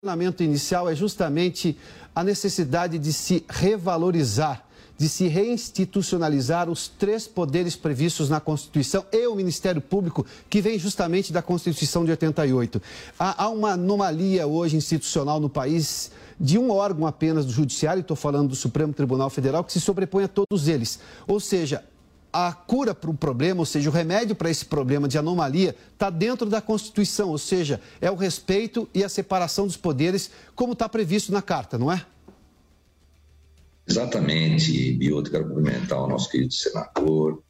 O treinamento inicial é justamente a necessidade de se revalorizar, de se reinstitucionalizar os três poderes previstos na Constituição e o Ministério Público, que vem justamente da Constituição de 88. Há, há uma anomalia hoje institucional no país de um órgão apenas do Judiciário, estou falando do Supremo Tribunal Federal, que se sobrepõe a todos eles. Ou seja, a cura para o problema, ou seja, o remédio para esse problema de anomalia, está dentro da Constituição, ou seja, é o respeito e a separação dos poderes, como está previsto na Carta, não é? Exatamente, Bioto, quero cumprimentar o nosso querido senador,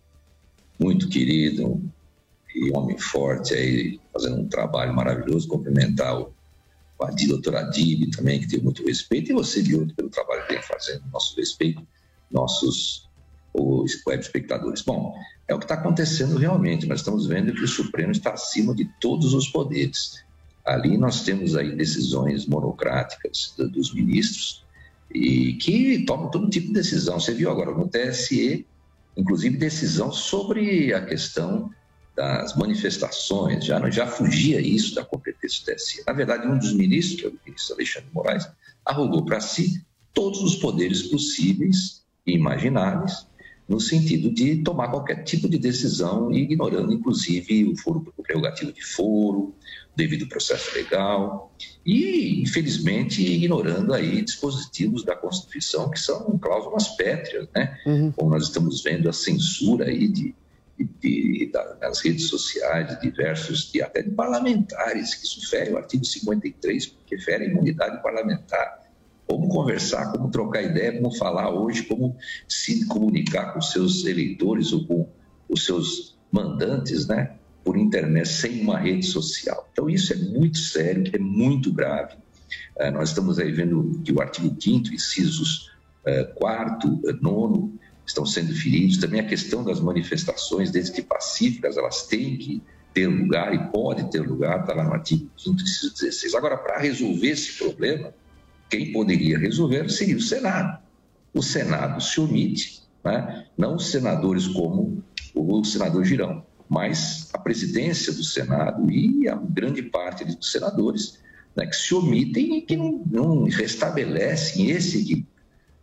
muito querido e homem forte aí, fazendo um trabalho maravilhoso, cumprimentar o a doutora Adib também, que tem muito respeito, e você, Bioto, pelo trabalho que vem fazendo, nosso respeito, nossos os web espectadores. Bom, é o que está acontecendo realmente. Nós estamos vendo que o Supremo está acima de todos os poderes. Ali nós temos aí decisões monocráticas dos ministros e que tomam todo tipo de decisão. Você viu agora no TSE, inclusive decisão sobre a questão das manifestações, já, já fugia isso da competência do TSE. Na verdade, um dos ministros, que é o ministro Alexandre Moraes, arrogou para si todos os poderes possíveis e imagináveis no sentido de tomar qualquer tipo de decisão, ignorando inclusive o foro o prerrogativo de foro, devido processo legal e, infelizmente, ignorando aí dispositivos da Constituição que são cláusulas pétreas, né? Uhum. Como nós estamos vendo a censura aí de, de, de, das redes sociais, de diversos, de, até de parlamentares, que isso fere o artigo 53, porque fere a imunidade parlamentar como conversar, como trocar ideia, como falar hoje, como se comunicar com seus eleitores ou com os seus mandantes, né? Por internet, sem uma rede social. Então, isso é muito sério, é muito grave. É, nós estamos aí vendo que o artigo 5 incisos 4 é, 9 é, estão sendo feridos. Também a questão das manifestações, desde que pacíficas, elas têm que ter lugar e pode ter lugar, está lá no artigo 5 inciso 16. Agora, para resolver esse problema, quem poderia resolver seria o Senado. O Senado se omite, né? não os senadores como o senador Girão, mas a presidência do Senado e a grande parte dos senadores né, que se omitem e que não, não restabelecem esse equilíbrio.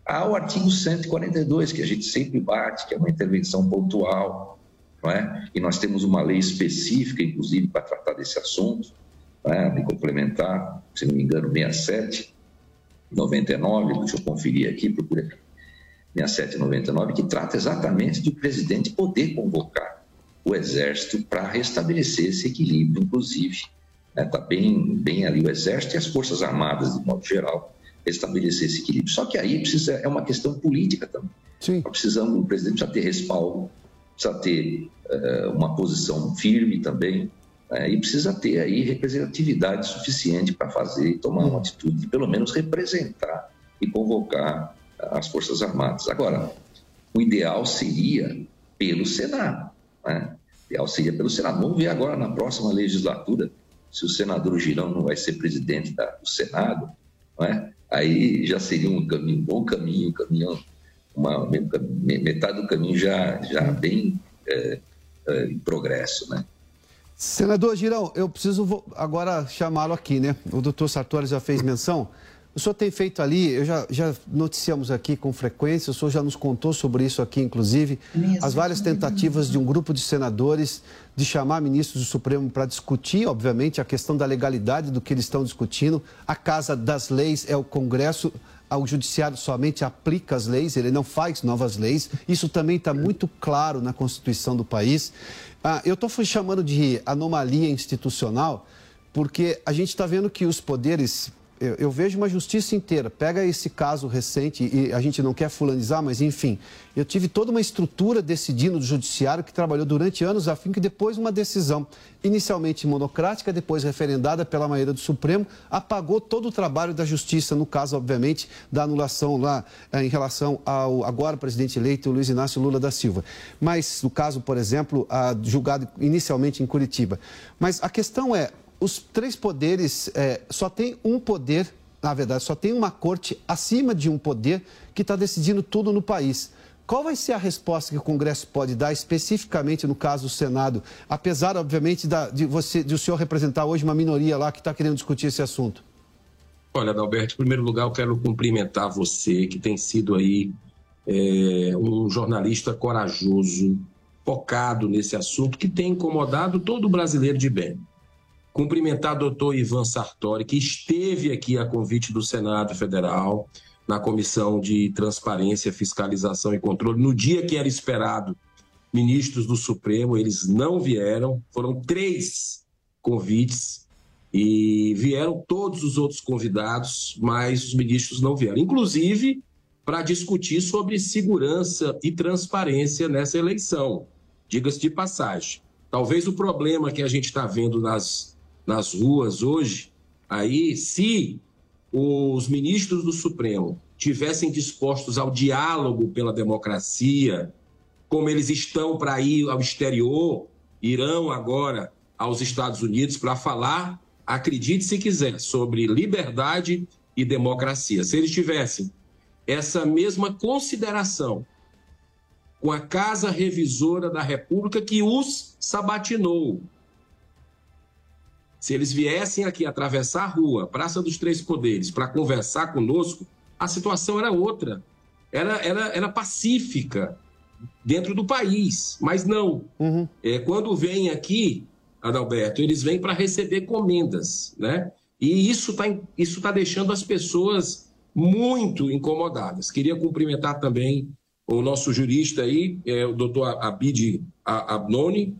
Há o artigo 142, que a gente sempre bate, que é uma intervenção pontual, não é? e nós temos uma lei específica, inclusive, para tratar desse assunto, né? de complementar, se não me engano, 67, 99, deixa eu conferir aqui, procura 6799, que trata exatamente de o presidente poder convocar o Exército para restabelecer esse equilíbrio, inclusive. Está né, tá bem, bem ali o Exército e as Forças Armadas, de modo geral, restabelecer esse equilíbrio. Só que aí precisa, é uma questão política também. Sim. Nós precisamos, o presidente precisa ter respaldo, precisa ter uh, uma posição firme também, né? e precisa ter aí representatividade suficiente para fazer e tomar uma atitude de pelo menos representar e convocar as Forças Armadas. Agora, o ideal seria pelo Senado. Né? O ideal seria pelo Senado. Vamos ver agora na próxima legislatura se o senador Girão não vai ser presidente da, do Senado. Né? Aí já seria um caminho, um bom caminho, um uma, metade do caminho já, já bem é, é, em progresso. Né? Senador Girão, eu preciso agora chamá-lo aqui, né? O doutor Sartori já fez menção. O senhor tem feito ali, eu já, já noticiamos aqui com frequência, o senhor já nos contou sobre isso aqui, inclusive, as várias tentativas de um grupo de senadores de chamar ministros do Supremo para discutir, obviamente, a questão da legalidade do que eles estão discutindo. A Casa das Leis é o Congresso, o Judiciário somente aplica as leis, ele não faz novas leis. Isso também está muito claro na Constituição do país. Ah, eu estou chamando de anomalia institucional porque a gente está vendo que os poderes eu, eu, vejo uma justiça inteira. Pega esse caso recente, e a gente não quer fulanizar, mas enfim, eu tive toda uma estrutura decidindo do judiciário que trabalhou durante anos a fim que depois uma decisão, inicialmente monocrática, depois referendada pela maioria do Supremo, apagou todo o trabalho da justiça, no caso, obviamente, da anulação lá eh, em relação ao agora presidente eleito Luiz Inácio Lula da Silva. Mas, no caso, por exemplo, julgado inicialmente em Curitiba. Mas a questão é, os três poderes é, só tem um poder, na verdade, só tem uma corte acima de um poder que está decidindo tudo no país. Qual vai ser a resposta que o Congresso pode dar, especificamente no caso do Senado, apesar, obviamente, da, de, você, de o senhor representar hoje uma minoria lá que está querendo discutir esse assunto? Olha, Adalberto, em primeiro lugar, eu quero cumprimentar você, que tem sido aí é, um jornalista corajoso, focado nesse assunto, que tem incomodado todo brasileiro de bem. Cumprimentar o doutor Ivan Sartori, que esteve aqui a convite do Senado Federal, na Comissão de Transparência, Fiscalização e Controle, no dia que era esperado ministros do Supremo, eles não vieram, foram três convites e vieram todos os outros convidados, mas os ministros não vieram, inclusive para discutir sobre segurança e transparência nessa eleição. Diga-se de passagem. Talvez o problema que a gente está vendo nas nas ruas hoje, aí, se os ministros do Supremo tivessem dispostos ao diálogo pela democracia, como eles estão para ir ao exterior, irão agora aos Estados Unidos para falar, acredite se quiser, sobre liberdade e democracia. Se eles tivessem essa mesma consideração com a Casa Revisora da República que os sabatinou, se eles viessem aqui atravessar a rua, Praça dos Três Poderes, para conversar conosco, a situação era outra. Era, era, era pacífica dentro do país. Mas não. Uhum. É, quando vêm aqui, Adalberto, eles vêm para receber comendas. Né? E isso está isso tá deixando as pessoas muito incomodadas. Queria cumprimentar também o nosso jurista aí, é, o doutor Abid Abnoni,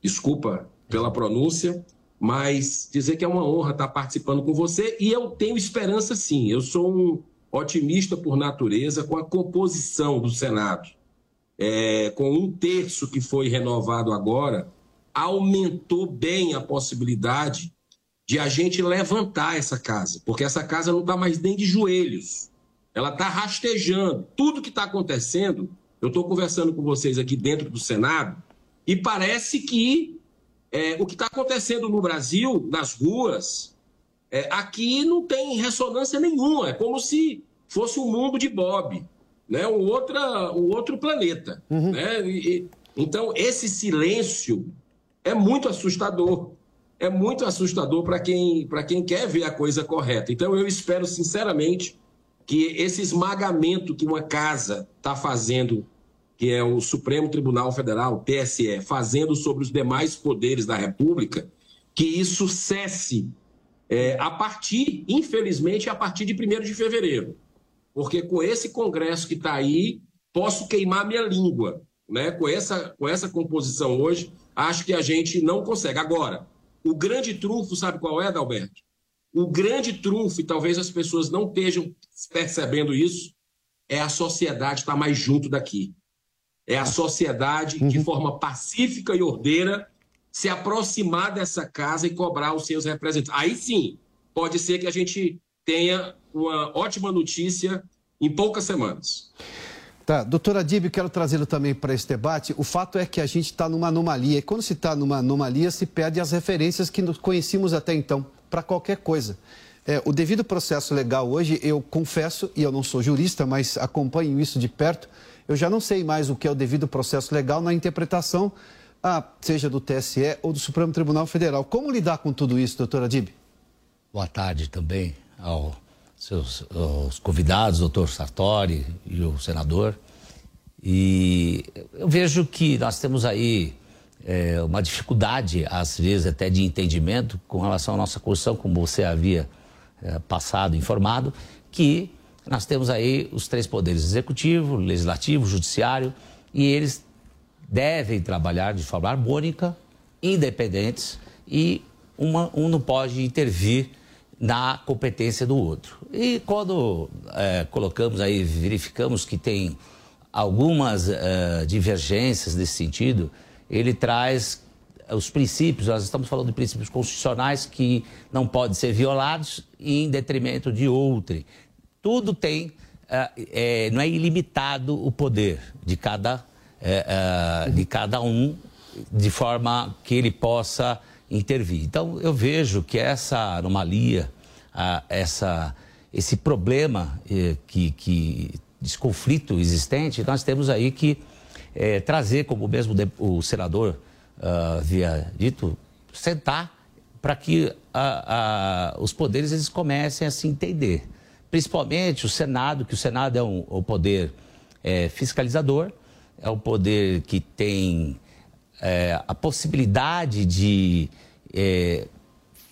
desculpa pela pronúncia, mas dizer que é uma honra estar participando com você e eu tenho esperança sim. Eu sou um otimista por natureza com a composição do Senado. É, com um terço que foi renovado agora, aumentou bem a possibilidade de a gente levantar essa casa, porque essa casa não está mais nem de joelhos, ela está rastejando. Tudo que está acontecendo, eu estou conversando com vocês aqui dentro do Senado, e parece que é, o que está acontecendo no Brasil, nas ruas, é, aqui não tem ressonância nenhuma. É como se fosse um mundo de Bob, né? um, outra, um outro planeta. Uhum. Né? E, então, esse silêncio é muito assustador. É muito assustador para quem, quem quer ver a coisa correta. Então, eu espero, sinceramente, que esse esmagamento que uma casa está fazendo que é o Supremo Tribunal Federal, TSE, fazendo sobre os demais poderes da República, que isso cesse é, a partir, infelizmente, a partir de 1 de fevereiro. Porque com esse Congresso que está aí, posso queimar minha língua. Né? Com, essa, com essa composição hoje, acho que a gente não consegue. Agora, o grande trunfo, sabe qual é, Adalberto? O grande trunfo, e talvez as pessoas não estejam percebendo isso, é a sociedade estar mais junto daqui é a sociedade, de uhum. forma pacífica e ordeira, se aproximar dessa casa e cobrar os seus representantes. Aí sim, pode ser que a gente tenha uma ótima notícia em poucas semanas. Tá, doutora Dib, quero trazê-lo também para esse debate. O fato é que a gente está numa anomalia, e quando se está numa anomalia, se perde as referências que conhecíamos até então, para qualquer coisa. É, o devido processo legal hoje, eu confesso, e eu não sou jurista, mas acompanho isso de perto, eu já não sei mais o que é o devido processo legal na interpretação, ah, seja do TSE ou do Supremo Tribunal Federal. Como lidar com tudo isso, doutora Adib? Boa tarde também aos seus aos convidados, doutor Sartori e o senador. E eu vejo que nós temos aí é, uma dificuldade, às vezes até de entendimento, com relação à nossa Constituição, como você havia é, passado, informado, que nós temos aí os três poderes: executivo, legislativo, judiciário, e eles devem trabalhar de forma harmônica, independentes, e uma, um não pode intervir na competência do outro. E quando é, colocamos aí, verificamos que tem algumas é, divergências nesse sentido, ele traz os princípios, nós estamos falando de princípios constitucionais que não podem ser violados em detrimento de outro. Tudo tem, é, não é ilimitado o poder de cada, é, de cada um, de forma que ele possa intervir. Então, eu vejo que essa anomalia, essa, esse problema que, que, esse conflito existente, nós temos aí que é, trazer, como mesmo o senador uh, havia dito, sentar para que os poderes eles comecem a se entender. Principalmente o Senado, que o Senado é um, o poder é, fiscalizador, é o poder que tem é, a possibilidade de é,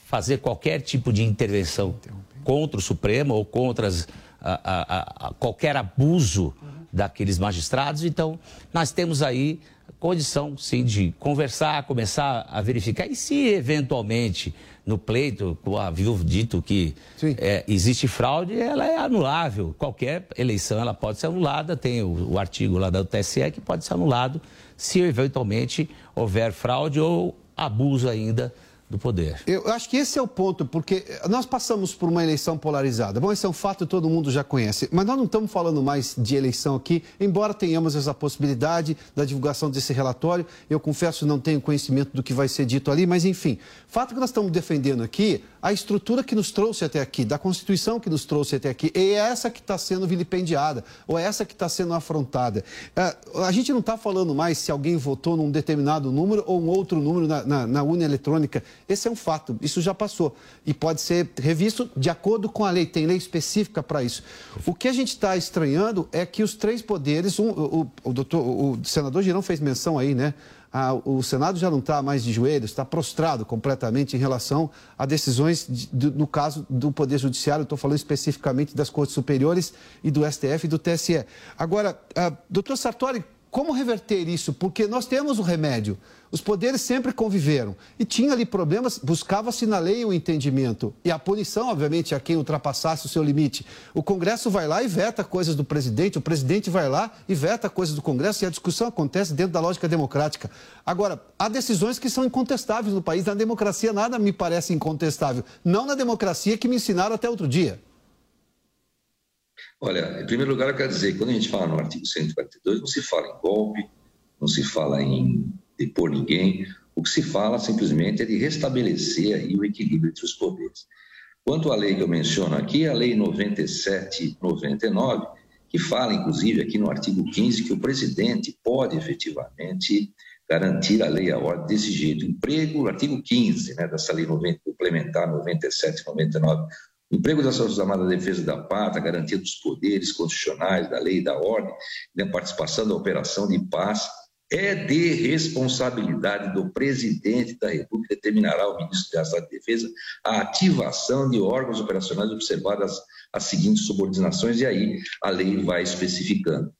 fazer qualquer tipo de intervenção contra o Supremo ou contra as, a, a, a, qualquer abuso daqueles magistrados. Então, nós temos aí condição, sim, de conversar, começar a verificar. E se, eventualmente, no pleito, havia dito que é, existe fraude, ela é anulável. Qualquer eleição ela pode ser anulada. Tem o, o artigo lá do TSE que pode ser anulado se, eventualmente, houver fraude ou abuso ainda do poder. Eu acho que esse é o ponto, porque nós passamos por uma eleição polarizada. Bom, esse é um fato que todo mundo já conhece, mas nós não estamos falando mais de eleição aqui, embora tenhamos essa possibilidade da divulgação desse relatório. Eu confesso não tenho conhecimento do que vai ser dito ali, mas enfim, fato que nós estamos defendendo aqui a estrutura que nos trouxe até aqui, da Constituição que nos trouxe até aqui, e é essa que está sendo vilipendiada, ou é essa que está sendo afrontada. É, a gente não está falando mais se alguém votou num determinado número ou um outro número na, na, na urna eletrônica. Esse é um fato, isso já passou. E pode ser revisto de acordo com a lei, tem lei específica para isso. O que a gente está estranhando é que os três poderes, um, o, o, doutor, o senador Girão fez menção aí, né? Ah, o Senado já não está mais de joelhos, está prostrado completamente em relação a decisões, de, de, no caso do Poder Judiciário, estou falando especificamente das Cortes Superiores e do STF e do TSE. Agora, ah, doutor Sartori, como reverter isso? Porque nós temos o remédio. Os poderes sempre conviveram. E tinha ali problemas, buscava-se na lei o entendimento. E a punição, obviamente, a quem ultrapassasse o seu limite. O Congresso vai lá e veta coisas do presidente, o presidente vai lá e veta coisas do Congresso, e a discussão acontece dentro da lógica democrática. Agora, há decisões que são incontestáveis no país. Na democracia, nada me parece incontestável. Não na democracia que me ensinaram até outro dia. Olha, em primeiro lugar, eu quero dizer, quando a gente fala no artigo 142, não se fala em golpe, não se fala em depor ninguém, o que se fala simplesmente é de restabelecer aí o equilíbrio entre os poderes. Quanto à lei que eu menciono aqui, a lei 9799, que fala, inclusive, aqui no artigo 15, que o presidente pode efetivamente garantir a lei a ordem desse jeito. Emprego, artigo 15 né, dessa lei 90, complementar 9799, Emprego das Forças Armadas da Defesa da Pátria, garantia dos poderes constitucionais, da lei e da ordem, na né, participação da operação de paz, é de responsabilidade do presidente da República, determinará o ministro da Estado de Defesa a ativação de órgãos operacionais observadas as seguintes subordinações, e aí a lei vai especificando.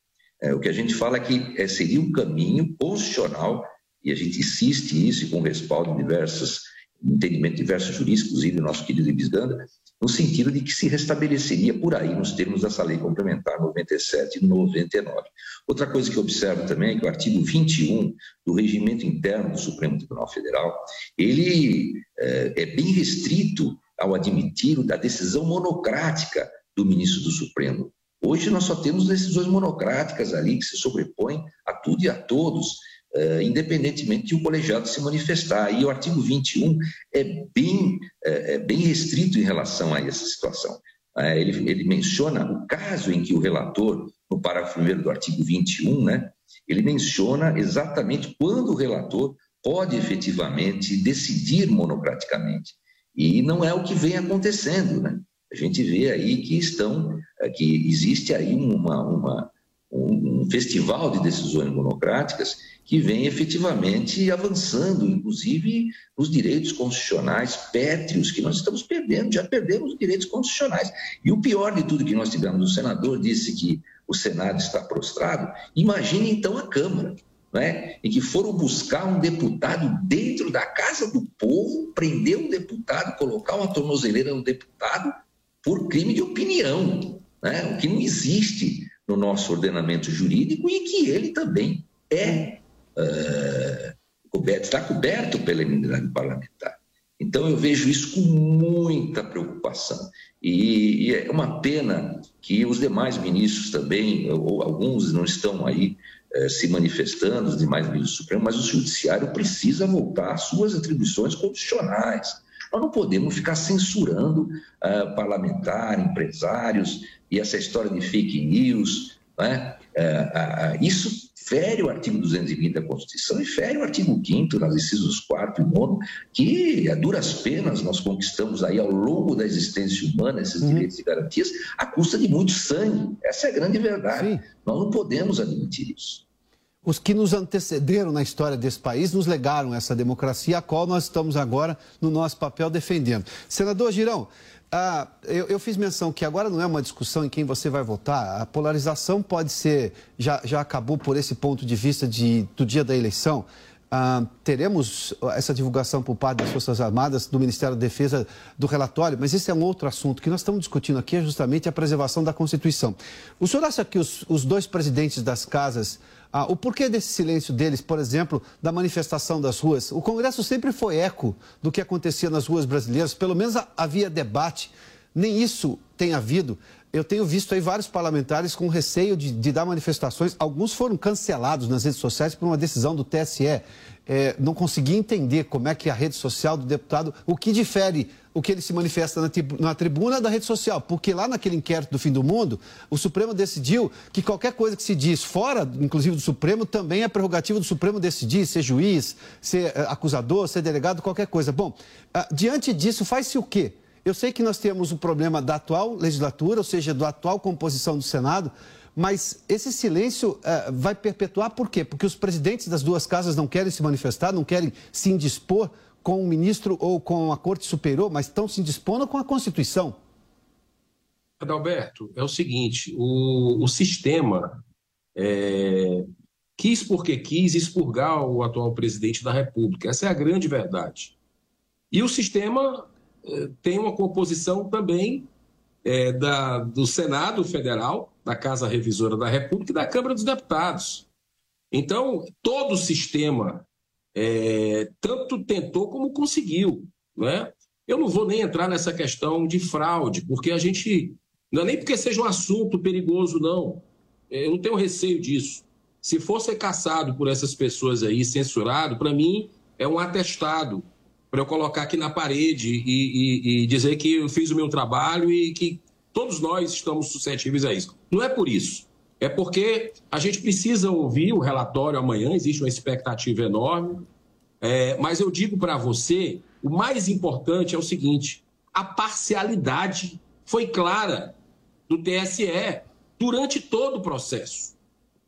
É, o que a gente fala é que é, seria um caminho constitucional, e a gente insiste isso com respaldo em diversos entendimento de diversos juristas, inclusive o nosso querido Ibis Ganda, no sentido de que se restabeleceria por aí, nos termos dessa lei complementar 97 e 99. Outra coisa que eu observo também é que o artigo 21 do regimento interno do Supremo Tribunal Federal, ele é, é bem restrito ao admitir da decisão monocrática do ministro do Supremo. Hoje nós só temos decisões monocráticas ali que se sobrepõem a tudo e a todos, uh, independentemente de o colegiado se manifestar. E o artigo 21 é bem, é, é bem restrito em relação a essa situação. Uh, ele, ele menciona o caso em que o relator, no parágrafo 1 do artigo 21, né, ele menciona exatamente quando o relator pode efetivamente decidir monocraticamente. E não é o que vem acontecendo, né? A gente vê aí que estão, que existe aí uma, uma, um festival de decisões monocráticas que vem efetivamente avançando, inclusive nos direitos constitucionais pétreos que nós estamos perdendo, já perdemos os direitos constitucionais. E o pior de tudo que nós tivemos, o senador disse que o Senado está prostrado, imagine então a Câmara. né, em que foram buscar um deputado dentro da casa do povo, prender um deputado, colocar uma tornozeleira no deputado por crime de opinião, né, o que não existe no nosso ordenamento jurídico e que ele também é coberto, está coberto pela imunidade parlamentar. Então eu vejo isso com muita preocupação. E, e, é uma pena que os demais ministros também, ou alguns não estão aí eh, se manifestando, os demais ministros do Supremo, mas o Judiciário precisa voltar às suas atribuições constitucionais. Nós não podemos ficar censurando uh, parlamentar, empresários e essa história de fake news. Né? Uh, uh, isso fere o artigo 220 da Constituição e fere o artigo 5 nas incisos 4 e 9, que a duras penas nós conquistamos aí ao longo da existência humana esses uhum. direitos e garantias à custa de muito sangue. Essa é a grande verdade. Sim. Nós não podemos admitir isso. Os que nos antecederam na história desse país nos legaram essa democracia, a qual nós estamos agora no nosso papel defendendo. Senador Girão, ah, eu, eu, fiz menção que agora não é uma discussão em quem você vai votar. A polarização pode ser, já, já acabou por esse ponto de vista de, do dia da eleição. Ah, teremos essa divulgação por parte das Forças Armadas, do Ministério da Defesa, do relatório, mas esse é um outro assunto. Que nós estamos discutindo aqui é justamente a preservação da Constituição. O senhor acha que os, os dois presidentes das casas ah, o porquê desse silêncio deles, por exemplo, da manifestação das ruas? O Congresso sempre foi eco do que acontecia nas ruas brasileiras, pelo menos havia debate. Nem isso tem havido. Eu tenho visto aí vários parlamentares com receio de, de dar manifestações. Alguns foram cancelados nas redes sociais por uma decisão do TSE é, não conseguia entender como é que a rede social do deputado, o que difere o que ele se manifesta na, na, tribuna da rede social, porque lá naquele inquérito do fim do mundo, o Supremo decidiu que qualquer coisa que se diz fora, inclusive do Supremo, também é prerrogativa do Supremo decidir, ser juiz, ser uh, acusador, ser delegado, qualquer coisa. Bom, uh, diante disso, faz-se o quê? Eu sei que nós temos o problema da atual legislatura, ou seja, da atual composição do Senado, mas esse silêncio uh, vai perpetuar por quê? Porque os presidentes das duas casas não querem se manifestar, não querem se indispor com o ministro ou com a Corte Superior, mas estão se indispondo com a Constituição. Adalberto, é o seguinte: o, o sistema é, quis porque quis expurgar o atual presidente da República. Essa é a grande verdade. E o sistema tem uma composição também é, da, do Senado Federal, da Casa Revisora da República e da Câmara dos Deputados. Então, todo o sistema é, tanto tentou como conseguiu. Né? Eu não vou nem entrar nessa questão de fraude, porque a gente. Não é nem porque seja um assunto perigoso, não. Eu não tenho receio disso. Se for ser caçado por essas pessoas aí, censurado, para mim é um atestado para eu colocar aqui na parede e, e, e dizer que eu fiz o meu trabalho e que Todos nós estamos suscetíveis a isso. Não é por isso. É porque a gente precisa ouvir o relatório amanhã, existe uma expectativa enorme. É, mas eu digo para você: o mais importante é o seguinte: a parcialidade foi clara do TSE durante todo o processo.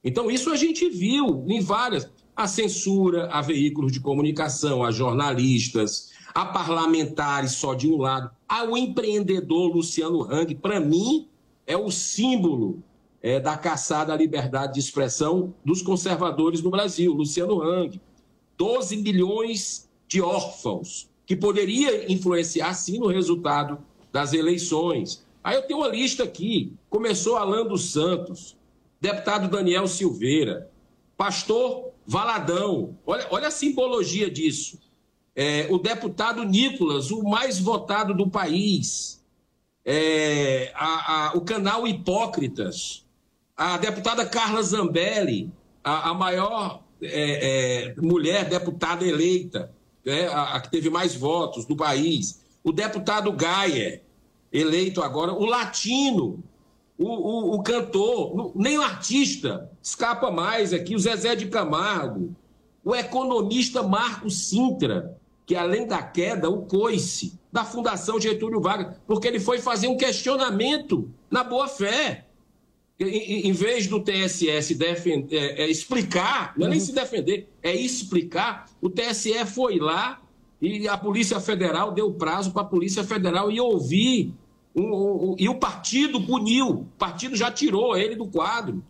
Então, isso a gente viu em várias. A censura a veículos de comunicação, a jornalistas, a parlamentares só de um lado, ao empreendedor Luciano Hang, para mim, é o símbolo é, da caçada à liberdade de expressão dos conservadores no Brasil, Luciano Hang. 12 milhões de órfãos, que poderia influenciar, sim, no resultado das eleições. Aí eu tenho uma lista aqui. Começou Alan dos Santos, deputado Daniel Silveira, pastor Valadão. Olha, olha a simbologia disso. É, o deputado Nicolas, o mais votado do país, é, a, a, o canal Hipócritas, a deputada Carla Zambelli, a, a maior é, é mulher deputada eleita, né, a, que teve mais votos do país, o deputado Gaia, eleito agora, o latino, o, o, o, cantor, nem o artista escapa mais aqui, o Zezé de Camargo, o economista Marco Sintra, que além da queda, o coice da Fundação Getúlio Vargas, porque ele foi fazer um questionamento na boa-fé. Em, em, vez do TSE se defender, é, é, explicar, não é nem se defender, é explicar, o TSE foi lá e a Polícia Federal deu prazo para a Polícia Federal ir ouvir, um, um, e o partido puniu, o partido já tirou ele do quadro.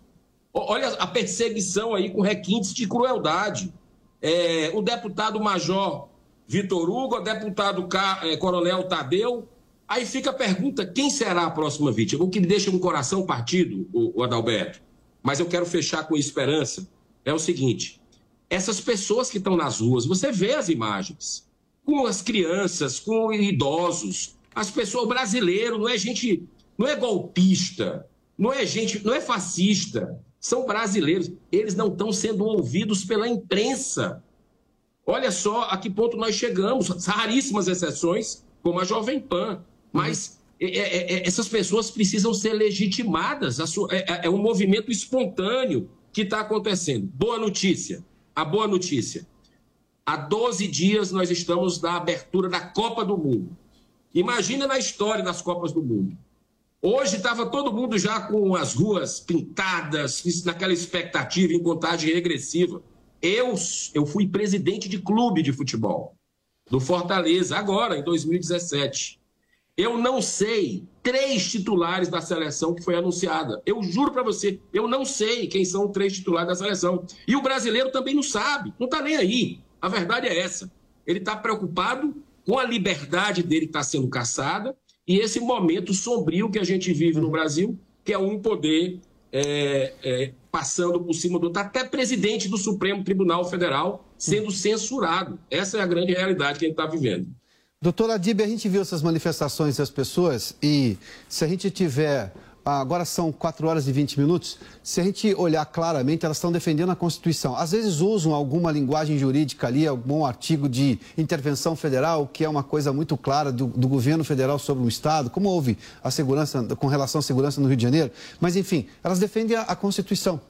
Olha a perseguição aí com requintes de crueldade. É, o deputado Major Vitor Hugo, o deputado é, Coronel Tadeu. Aí fica a pergunta: quem será a próxima vítima? O que deixa no coração partido, o, o Adalberto, mas eu quero fechar com esperança, é o seguinte: essas pessoas que estão nas ruas, você vê as imagens, com as crianças, com idosos, as pessoas, o brasileiro não é gente, não é golpista, não é gente, não é fascista, são brasileiros. Eles não estão sendo ouvidos pela imprensa. Olha só a que ponto nós chegamos. Raríssimas exceções, como a Jovem Pan. Mas é, é, é, essas pessoas precisam ser legitimadas. É, é, é, um movimento espontâneo que está acontecendo. Boa notícia. A boa notícia. Há 12 dias nós estamos na abertura da Copa do Mundo. Imagina na história das Copas do Mundo. Hoje estava todo mundo já com as ruas pintadas, naquela expectativa em contagem regressiva. Eu, eu fui presidente de clube de futebol do Fortaleza, agora, em 2017. Eu não sei três titulares da seleção que foi anunciada. Eu juro para você, eu não sei quem são três titulares da seleção. E o brasileiro também não sabe, não está nem aí. A verdade é essa. Ele está preocupado com a liberdade dele que está sendo caçada e esse momento sombrio que a gente vive no Brasil, que é um poder é, é, passando por cima do. até presidente do Supremo Tribunal Federal sendo censurado. Essa é a grande realidade que a gente está vivendo. Doutora Adib, a gente viu essas manifestações das pessoas e se a gente tiver agora são 4 horas e 20 minutos. Se a gente olhar claramente, elas estão defendendo a Constituição. Às vezes usam alguma linguagem jurídica ali, algum artigo de intervenção federal, que é uma coisa muito clara do, do governo federal sobre o Estado, como houve a segurança, com relação à segurança no Rio de Janeiro. Mas, enfim, elas defendem a, a Constituição.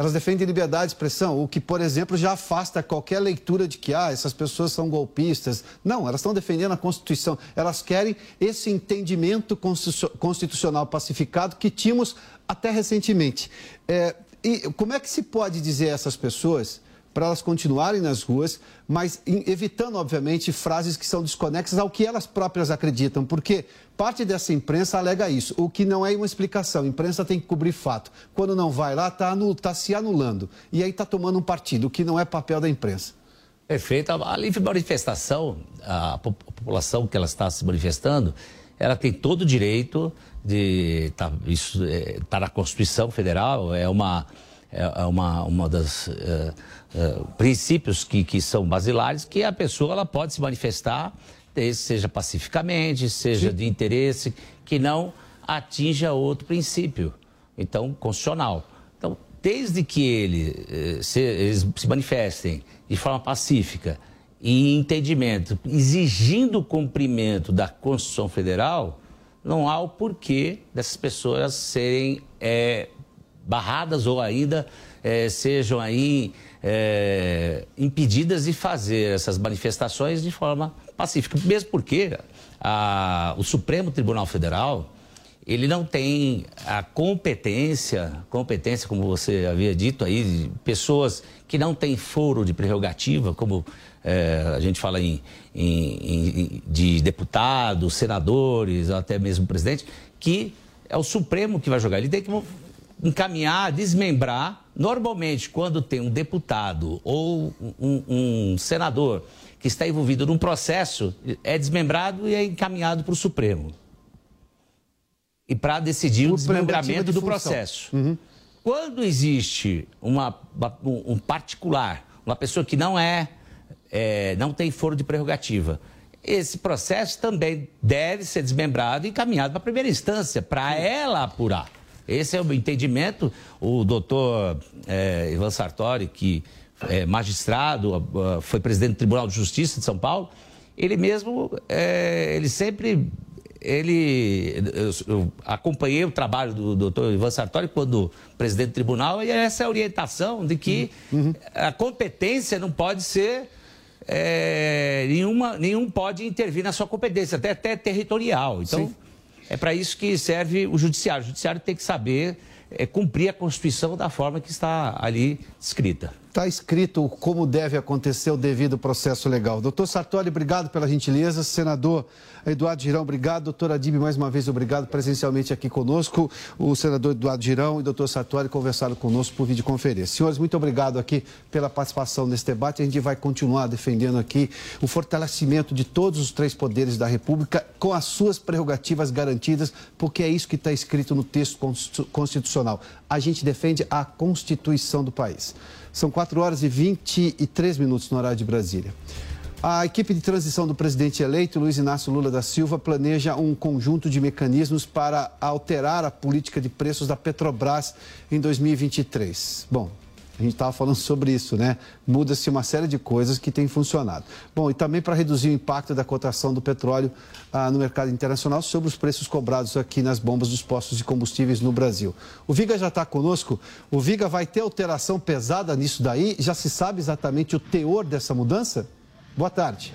Elas defendem liberdade de expressão, o que, por exemplo, já afasta qualquer leitura de que ah, essas pessoas são golpistas. Não, elas estão defendendo a Constituição. Elas querem esse entendimento constitucional pacificado que tínhamos até recentemente. É, e como é que se pode dizer a essas pessoas para elas continuarem nas ruas, mas evitando, obviamente, frases que são desconexas ao que elas próprias acreditam, porque parte dessa imprensa alega isso, o que não é uma explicação. A imprensa tem que cobrir fato. Quando não vai lá, está tá se anulando. E aí está tomando um partido, o que não é papel da imprensa. Perfeito. A livre manifestação, a população que ela está se manifestando, ela tem todo o direito de. Tá, isso está é, na Constituição Federal, é uma, é, é uma, uma das. É, uh, princípios que, que são basilares, que a pessoa ela pode se manifestar, seja pacificamente, seja Sim. de interesse, que não atinja outro princípio, então, constitucional. Então, desde que ele, eh, se, eles se manifestem de forma pacífica e entendimento, exigindo o cumprimento da Constituição Federal, não há o porquê dessas pessoas serem é, barradas ou ainda é, sejam aí é, impedidas de fazer essas manifestações de forma pacífica. Mesmo porque a, o Supremo Tribunal Federal ele não tem a competência, competência, como você havia dito aí, de pessoas que não têm foro de prerrogativa, como é, a gente fala em, em, em, de deputados, senadores, até mesmo presidente, que é o Supremo que vai jogar. Ele tem que encaminhar, desmembrar. Normalmente, quando tem um deputado ou um, um senador que está envolvido num processo, é desmembrado e é encaminhado para o Supremo. E para decidir o, o desmembramento do processo. Uhum. Quando existe uma, um particular, uma pessoa que não é, é, não tem foro de prerrogativa, esse processo também deve ser desmembrado e encaminhado para a primeira instância, para ela apurar. Esse é o entendimento. O doutor é, Ivan Sartori, que é magistrado, foi presidente do Tribunal de Justiça de São Paulo, ele mesmo, é, ele sempre ele eu, eu, acompanhei o trabalho do doutor Ivan Sartori quando presidente do tribunal e essa é a orientação de que uhum. a competência não pode ser é, nenhuma, nenhum pode intervir na sua competência, até, até territorial. Então, Sim. É para isso que serve o judiciário. O judiciário tem que saber é, cumprir a Constituição da forma que está ali escrita. Está escrito como deve acontecer o devido processo legal. Doutor Sartori, obrigado pela gentileza. Senador Eduardo Girão, obrigado. Doutor Adib, mais uma vez, obrigado presencialmente aqui conosco. O senador Eduardo Girão e o doutor Sartori conversaram conosco por videoconferência. Senhores, muito obrigado aqui pela participação nesse debate. A gente vai continuar defendendo aqui o fortalecimento de todos os três poderes da República com as suas prerrogativas garantidas, porque é isso que está escrito no texto constitucional. A gente defende a Constituição do país. São 4 horas e 23 minutos no horário de Brasília. A equipe de transição do presidente eleito, Luiz Inácio Lula da Silva, planeja um conjunto de mecanismos para alterar a política de preços da Petrobras em 2023. Bom, a gente estava falando sobre isso, né? Muda-se uma série de coisas que têm funcionado. Bom, e também para reduzir o impacto da cotação do petróleo ah, no mercado internacional sobre os preços cobrados aqui nas bombas dos postos de combustíveis no Brasil. O Viga já está conosco. O Viga vai ter alteração pesada nisso daí? Já se sabe exatamente o teor dessa mudança? Boa tarde.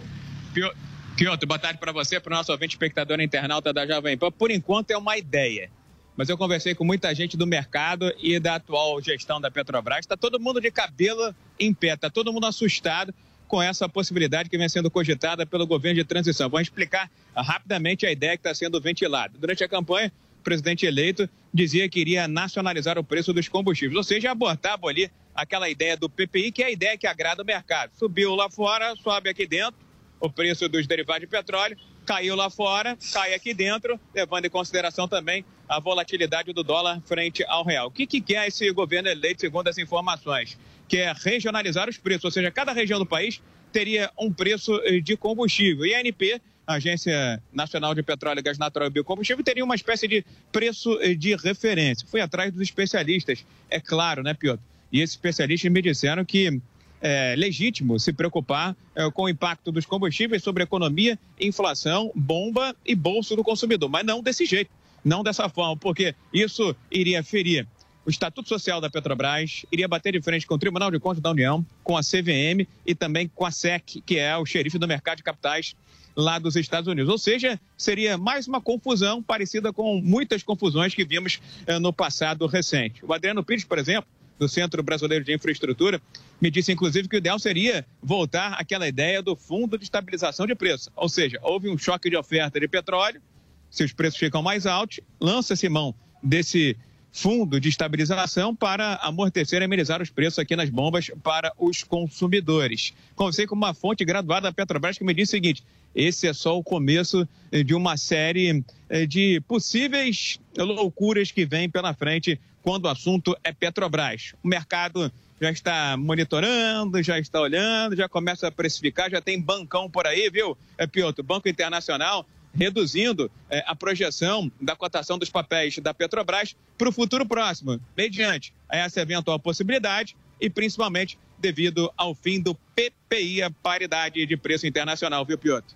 Piotr, boa tarde para você, para o nosso ouvinte espectador internauta da Jovem Pan. Por enquanto é uma ideia mas eu conversei com muita gente do mercado e da atual gestão da Petrobras. Está todo mundo de cabelo em pé, está todo mundo assustado com essa possibilidade que vem sendo cogitada pelo governo de transição. Vou explicar rapidamente a ideia que está sendo ventilada. Durante a campanha, presidente eleito dizia que iria nacionalizar o preço dos combustíveis, ou seja, abortava ali aquela ideia do PPI, que é a ideia que agrada o mercado. Subiu lá fora, sobe aqui dentro o preço dos derivados de petróleo, caiu lá fora, cai aqui dentro, levando em consideração também a volatilidade do dólar frente ao real. O que, que quer esse governo eleito, segundo as informações? Quer regionalizar os preços, ou seja, cada região do país teria um preço eh, de combustível. E a ANP, Agência Nacional de Petróleo, Gás Natural e Biocombustível, teria uma espécie de preço eh, de referência. Fui atrás dos especialistas, é claro, né, Piotr? E esses especialistas me disseram que é legítimo se preocupar é, com o impacto dos combustíveis sobre a economia, inflação, bomba e bolso do consumidor, mas não desse jeito, não dessa forma, porque isso iria ferir o Estatuto Social da Petrobras, iria bater de frente com o Tribunal de Contas da União, com a CVM e também com a SEC, que é o xerife do mercado de capitais lá dos Estados Unidos. Ou seja, seria mais uma confusão parecida com muitas confusões que vimos eh, no passado recente. O Adriano Pires, por exemplo, do Centro Brasileiro de Infraestrutura, me disse inclusive que o ideal seria voltar àquela ideia do fundo de estabilização de preços. Ou seja, houve um choque de oferta de petróleo, se os preços ficam mais altos, lança-se mão desse fundo de estabilização para amortecer e amenizar os preços aqui nas bombas para os consumidores. Conversei com uma fonte graduada da Petrobras que me disse o seguinte: esse é só o começo de uma série eh, de possíveis loucuras que vêm pela frente quando o assunto é Petrobras. O mercado já está monitorando, já está olhando, já começa a precificar, já tem bancão por aí, viu, é, Piotr? Banco Internacional reduzindo é, a projeção da cotação dos papéis da Petrobras para o futuro próximo, mediante essa eventual possibilidade e principalmente devido ao fim do PPI, a paridade de preço internacional, viu, Piotr?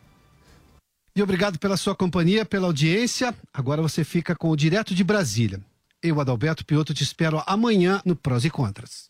E obrigado pela sua companhia, pela audiência. Agora você fica com o Direto de Brasília. Eu, Adalberto Piotto, te espero amanhã no Prós e Contras.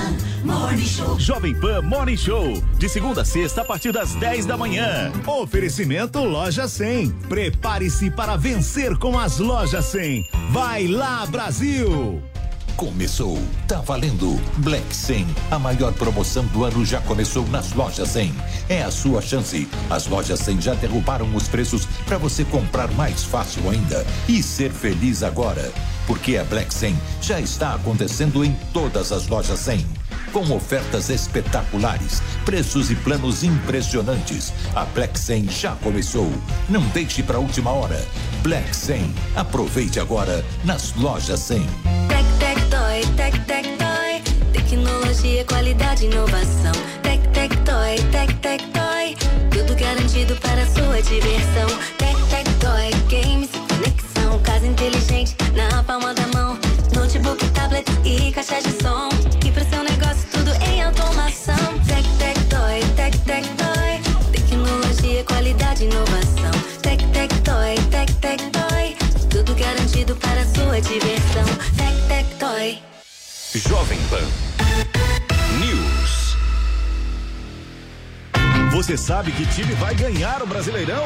Morning Show. Jovem Pan Morning Show. De segunda a sexta, a partir das 10 da manhã. Oferecimento Loja 100. Prepare-se para vencer com as Lojas 100. Vai lá, Brasil! Começou, tá valendo. Black 100, a maior promoção do ano já começou nas lojas 100. É a sua chance. As lojas 100 já derrubaram os preços para você comprar mais fácil ainda e ser feliz agora. Porque a Black 100 já está acontecendo em todas as lojas 100 com ofertas espetaculares, preços e planos impressionantes. A Black 100 já começou. Não deixe para última hora. Black 100. Aproveite agora nas lojas 100. Tec, tec, toy, tec, tec, toy. Tecnologia, qualidade, inovação. Tec, tec, toy, tec, tec, toy. Tudo garantido para sua diversão. Tec, tec, toy, games, conexão. Casa inteligente na palma da mão. Notebook, tablet e caixa de som. Para sua diversão. Tec Tec Toy. Jovem Pan News. Você sabe que time vai ganhar o Brasileirão?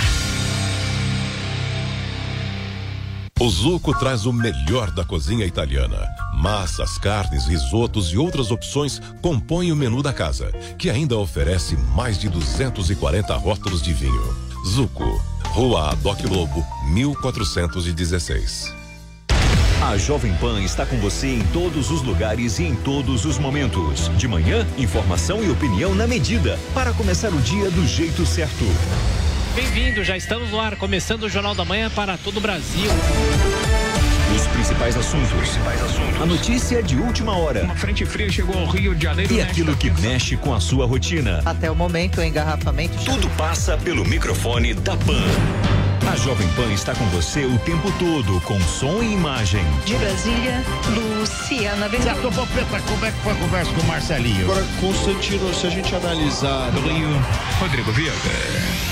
O Zuco traz o melhor da cozinha italiana. Massas, carnes, risotos e outras opções compõem o menu da casa, que ainda oferece mais de 240 rótulos de vinho. Zuco, Rua Adoc Lobo, 1416. A Jovem Pan está com você em todos os lugares e em todos os momentos. De manhã, informação e opinião na medida, para começar o dia do jeito certo. Bem-vindo, já estamos no ar, começando o Jornal da Manhã para todo o Brasil. Os principais assuntos. A notícia de última hora. Uma frente fria chegou ao Rio de Janeiro. E aquilo que mexe com a sua rotina. Até o momento, o engarrafamento. Tudo passa pelo microfone da Pan. A Jovem Pan está com você o tempo todo, com som e imagem. De Brasília, Luciana Bezerra. Popeta, como é que foi a conversa com o Marcelinho? Agora, Constantino, se a gente analisar. Do Rio, Rodrigo Viega.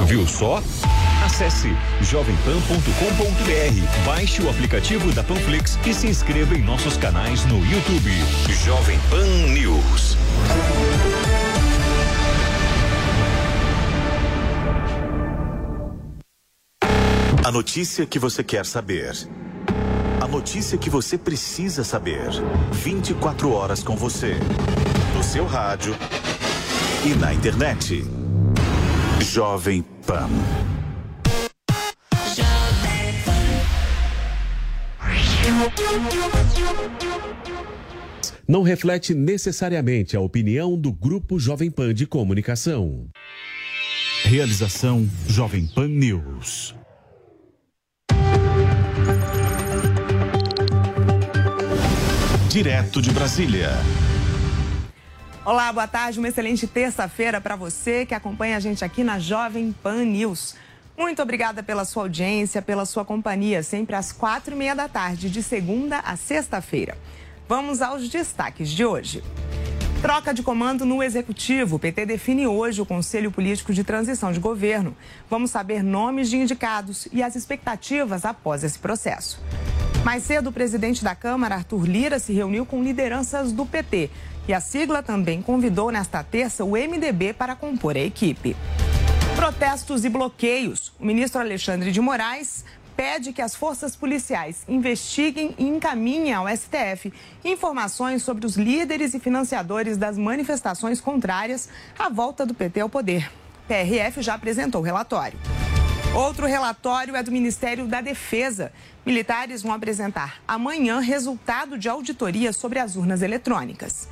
Viu só? Acesse jovempan.com.br, baixe o aplicativo da Panflix e se inscreva em nossos canais no YouTube. Jovem Pan News. A notícia que você quer saber. A notícia que você precisa saber. 24 horas com você. No seu rádio e na internet. Jovem Pan. Não reflete necessariamente a opinião do Grupo Jovem Pan de Comunicação. Realização Jovem Pan News. Direto de Brasília. Olá, boa tarde, uma excelente terça-feira para você que acompanha a gente aqui na Jovem Pan News. Muito obrigada pela sua audiência, pela sua companhia, sempre às quatro e meia da tarde, de segunda a sexta-feira. Vamos aos destaques de hoje. Troca de comando no Executivo. O PT define hoje o Conselho Político de Transição de Governo. Vamos saber nomes de indicados e as expectativas após esse processo. Mais cedo, o presidente da Câmara, Arthur Lira, se reuniu com lideranças do PT. E a sigla também convidou nesta terça o MDB para compor a equipe. Protestos e bloqueios. O ministro Alexandre de Moraes pede que as forças policiais investiguem e encaminhem ao STF informações sobre os líderes e financiadores das manifestações contrárias à volta do PT ao poder. PRF já apresentou o relatório. Outro relatório é do Ministério da Defesa. Militares vão apresentar amanhã resultado de auditoria sobre as urnas eletrônicas.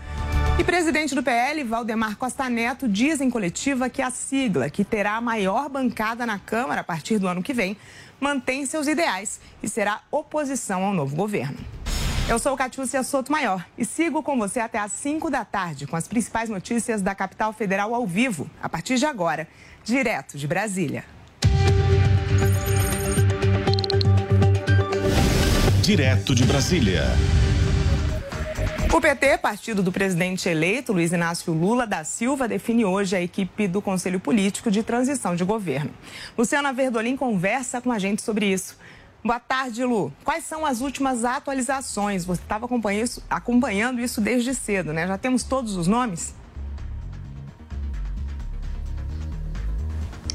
E presidente do PL, Valdemar Costa Neto, diz em coletiva que a sigla, que terá a maior bancada na Câmara a partir do ano que vem, mantém seus ideais e será oposição ao novo governo. Eu sou Catiúcia Soto Maior e sigo com você até às 5 da tarde com as principais notícias da capital federal ao vivo, a partir de agora, direto de Brasília. Direto de Brasília. O PT, partido do presidente eleito Luiz Inácio Lula da Silva, define hoje a equipe do Conselho Político de Transição de Governo. Luciana Verdolim conversa com a gente sobre isso. Boa tarde, Lu. Quais são as últimas atualizações? Você estava acompanhando isso desde cedo, né? Já temos todos os nomes?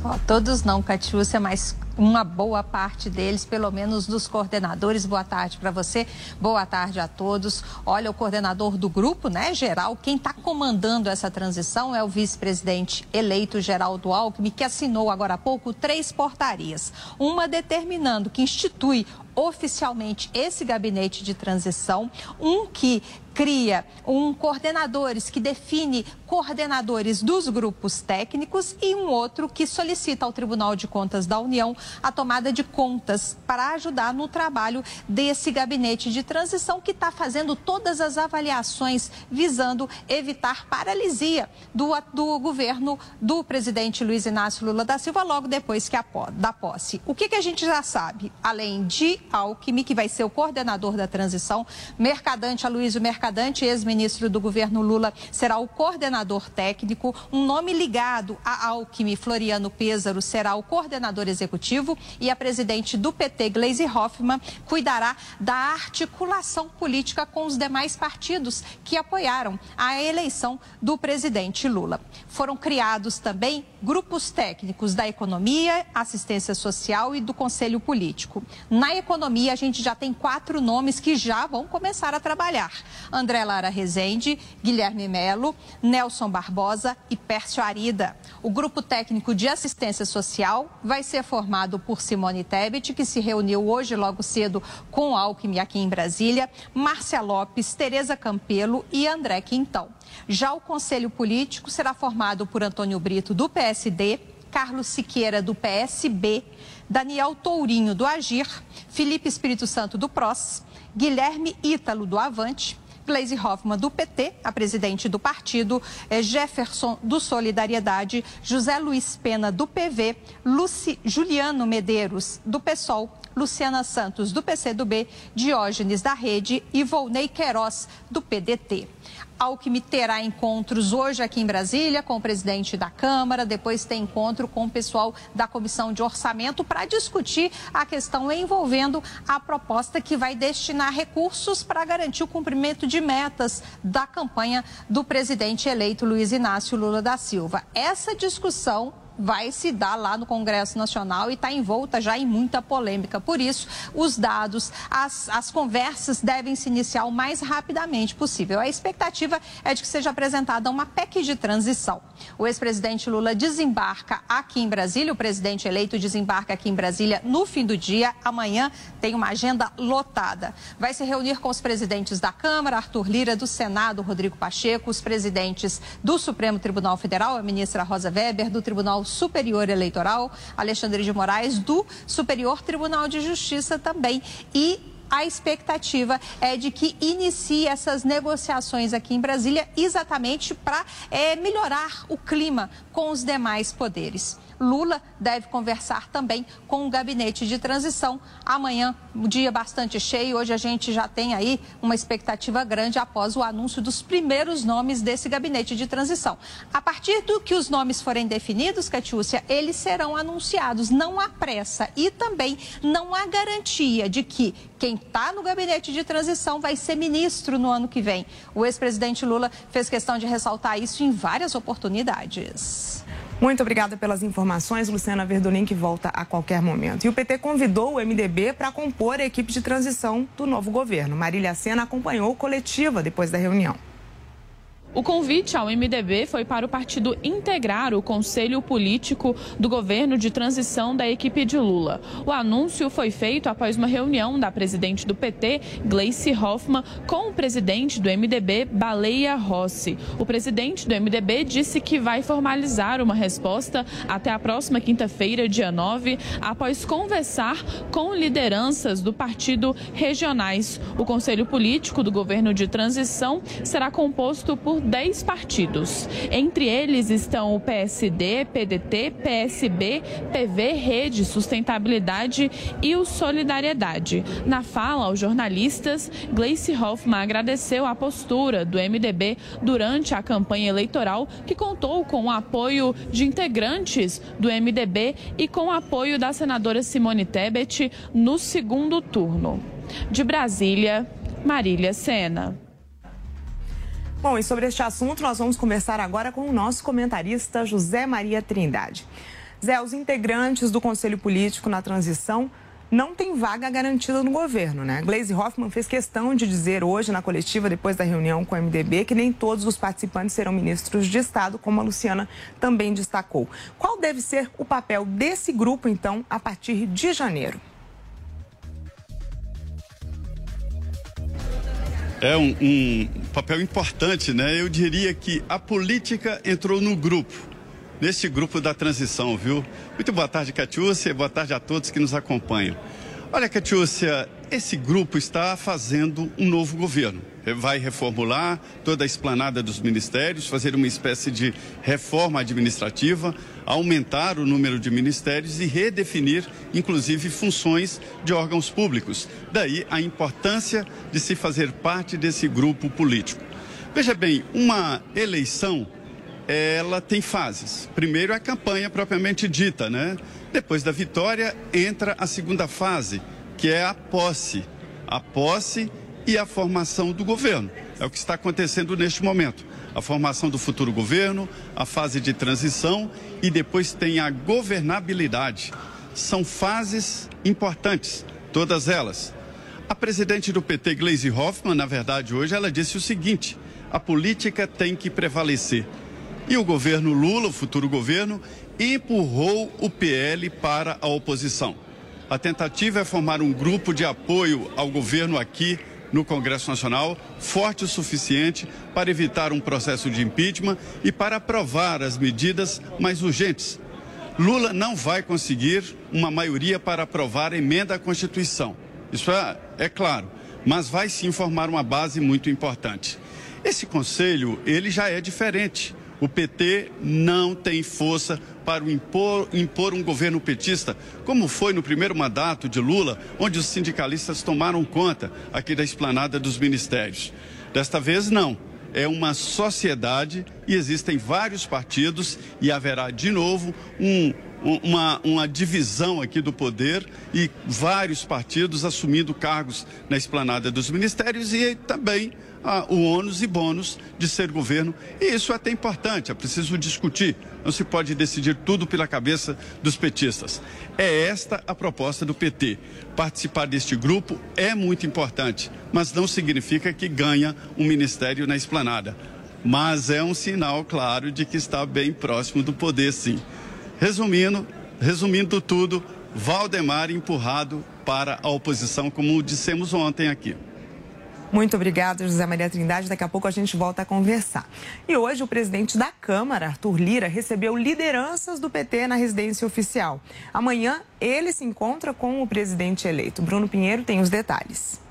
Oh, todos não, Catiúcia, mas uma boa parte deles, pelo menos dos coordenadores. Boa tarde para você, boa tarde a todos. Olha, o coordenador do grupo, né, geral, quem está comandando essa transição é o vice-presidente eleito Geraldo Alckmin, que assinou agora há pouco três portarias. Uma determinando que institui oficialmente esse gabinete de transição, um que cria um coordenadores que define coordenadores dos grupos técnicos e um outro que solicita ao Tribunal de Contas da União a tomada de contas para ajudar no trabalho desse gabinete de transição que está fazendo todas as avaliações visando evitar paralisia do, do governo do presidente Luiz Inácio Lula da Silva logo depois que a, da posse. O que, que a gente já sabe? Além de Alckmin, que vai ser o coordenador da transição, Mercadante, Aloysio Mercadante, Mercadante, ex-ministro do governo Lula, será o coordenador técnico. Um nome ligado a Alckmin, Floriano Pêsaro, será o coordenador executivo. E a presidente do PT, Gleisi Hoffmann, cuidará da articulação política com os demais partidos que apoiaram a eleição do presidente Lula. Foram criados também grupos técnicos da economia, assistência social e do conselho político. Na economia, a gente já tem quatro nomes que já vão começar a trabalhar. André Lara Rezende, Guilherme Melo, Nelson Barbosa e Pércio Arida. O grupo técnico de assistência social vai ser formado por Simone Tebet, que se reuniu hoje logo cedo com Alckmin aqui em Brasília, Márcia Lopes, Tereza Campelo e André Quintão. Já o Conselho Político será formado por Antônio Brito, do PSD, Carlos Siqueira, do PSB, Daniel Tourinho, do Agir, Felipe Espírito Santo, do PROS, Guilherme Ítalo, do Avante, Gleisi Hoffmann, do PT, a presidente do partido, eh, Jefferson, do Solidariedade, José Luiz Pena, do PV, Luci, Juliano Medeiros, do PSOL, Luciana Santos, do PCdoB, Diógenes, da Rede e Volney Queiroz, do PDT. Alckmin terá encontros hoje aqui em Brasília com o presidente da Câmara, depois tem encontro com o pessoal da Comissão de Orçamento para discutir a questão envolvendo a proposta que vai destinar recursos para garantir o cumprimento de metas da campanha do presidente eleito Luiz Inácio Lula da Silva. Essa discussão vai se dar lá no Congresso Nacional e está envolta já em muita polêmica. Por isso, os dados, as, as conversas devem se iniciar o mais rapidamente possível. A expectativa é de que seja apresentada uma PEC de transição. O ex-presidente Lula desembarca aqui em Brasília, o presidente eleito desembarca aqui em Brasília no fim do dia. Amanhã tem uma agenda lotada. Vai se reunir com os presidentes da Câmara, Arthur Lira, do Senado, Rodrigo Pacheco, os presidentes do Supremo Tribunal Federal, a ministra Rosa Weber, do Tribunal Superior Eleitoral, Alexandre de Moraes, do Superior Tribunal de Justiça também. E a expectativa é de que inicie essas negociações aqui em Brasília exatamente para é, melhorar o clima com os demais poderes. Lula deve conversar também com o gabinete de transição. Amanhã, um dia bastante cheio. Hoje a gente já tem aí uma expectativa grande após o anúncio dos primeiros nomes desse gabinete de transição. A partir do que os nomes forem definidos, Catiúcia, eles serão anunciados. Não há pressa e também não há garantia de que quem está no gabinete de transição vai ser ministro no ano que vem. O ex-presidente Lula fez questão de ressaltar isso em várias oportunidades. Muito obrigada pelas informações, Luciana Verdolim, que volta a qualquer momento. E o PT convidou o MDB para compor a equipe de transição do novo governo. Marília Sena acompanhou coletiva depois da reunião. O convite ao MDB foi para o partido integrar o conselho político do governo de transição da equipe de Lula. O anúncio foi feito após uma reunião da presidente do PT, Gleice Hoffmann, com o presidente do MDB, Baleia Rossi. O presidente do MDB disse que vai formalizar uma resposta até a próxima quinta-feira, dia 9, após conversar com lideranças do partido regionais. O conselho político do governo de transição será composto por 10 partidos. Entre eles estão o PSD, PDT, PSB, PV, Rede, Sustentabilidade e o Solidariedade. Na fala aos jornalistas, Gleice Hoffmann agradeceu a postura do MDB durante a campanha eleitoral, que contou com o apoio de integrantes do MDB e com o apoio da senadora Simone Tebet no segundo turno. De Brasília, Marília Sena. Bom, e sobre este assunto nós vamos conversar agora com o nosso comentarista José Maria Trindade. Zé, os integrantes do Conselho Político na transição não têm vaga garantida no governo, né? Gleisi Hoffmann fez questão de dizer hoje na coletiva, depois da reunião com o MDB, que nem todos os participantes serão ministros de Estado, como a Luciana também destacou. Qual deve ser o papel desse grupo, então, a partir de janeiro? É um, um papel importante, né? Eu diria que a política entrou no grupo, nesse grupo da transição, viu? Muito boa tarde, Catiúcia, boa tarde a todos que nos acompanham. Olha, Catiúcia, esse grupo está fazendo um novo governo vai reformular toda a esplanada dos ministérios, fazer uma espécie de reforma administrativa, aumentar o número de ministérios e redefinir, inclusive, funções de órgãos públicos. Daí a importância de se fazer parte desse grupo político. Veja bem, uma eleição ela tem fases. Primeiro a campanha propriamente dita, né? Depois da vitória entra a segunda fase, que é a posse. A posse e a formação do governo. É o que está acontecendo neste momento. A formação do futuro governo, a fase de transição e depois tem a governabilidade. São fases importantes, todas elas. A presidente do PT, Gleisi Hoffmann, na verdade, hoje, ela disse o seguinte: a política tem que prevalecer. E o governo Lula, o futuro governo, empurrou o PL para a oposição. A tentativa é formar um grupo de apoio ao governo aqui no Congresso Nacional forte o suficiente para evitar um processo de impeachment e para aprovar as medidas mais urgentes. Lula não vai conseguir uma maioria para aprovar a emenda à Constituição. Isso é, é claro, mas vai sim formar uma base muito importante. Esse conselho, ele já é diferente. O PT não tem força para impor, impor, um governo petista, como foi no primeiro mandato de Lula, onde os sindicalistas tomaram conta aqui da esplanada dos ministérios. Desta vez, não. É uma sociedade e existem vários partidos e haverá de novo um, uma, uma divisão aqui do poder e vários partidos assumindo cargos na esplanada dos ministérios e também ah, o ônus e bônus de ser governo. E isso é até importante, é preciso discutir. Não se pode decidir tudo pela cabeça dos petistas. É esta a proposta do PT. Participar deste grupo é muito importante, mas não significa que ganha um ministério na esplanada. Mas é um sinal claro de que está bem próximo do poder, sim. Resumindo, resumindo tudo, Valdemar empurrado para a oposição, como dissemos ontem aqui. Muito obrigada, José Maria Trindade. Daqui a pouco a gente volta a conversar. E hoje o presidente da Câmara, Arthur Lira, recebeu lideranças do PT na residência oficial. Amanhã ele se encontra com o presidente eleito. Bruno Pinheiro tem os detalhes.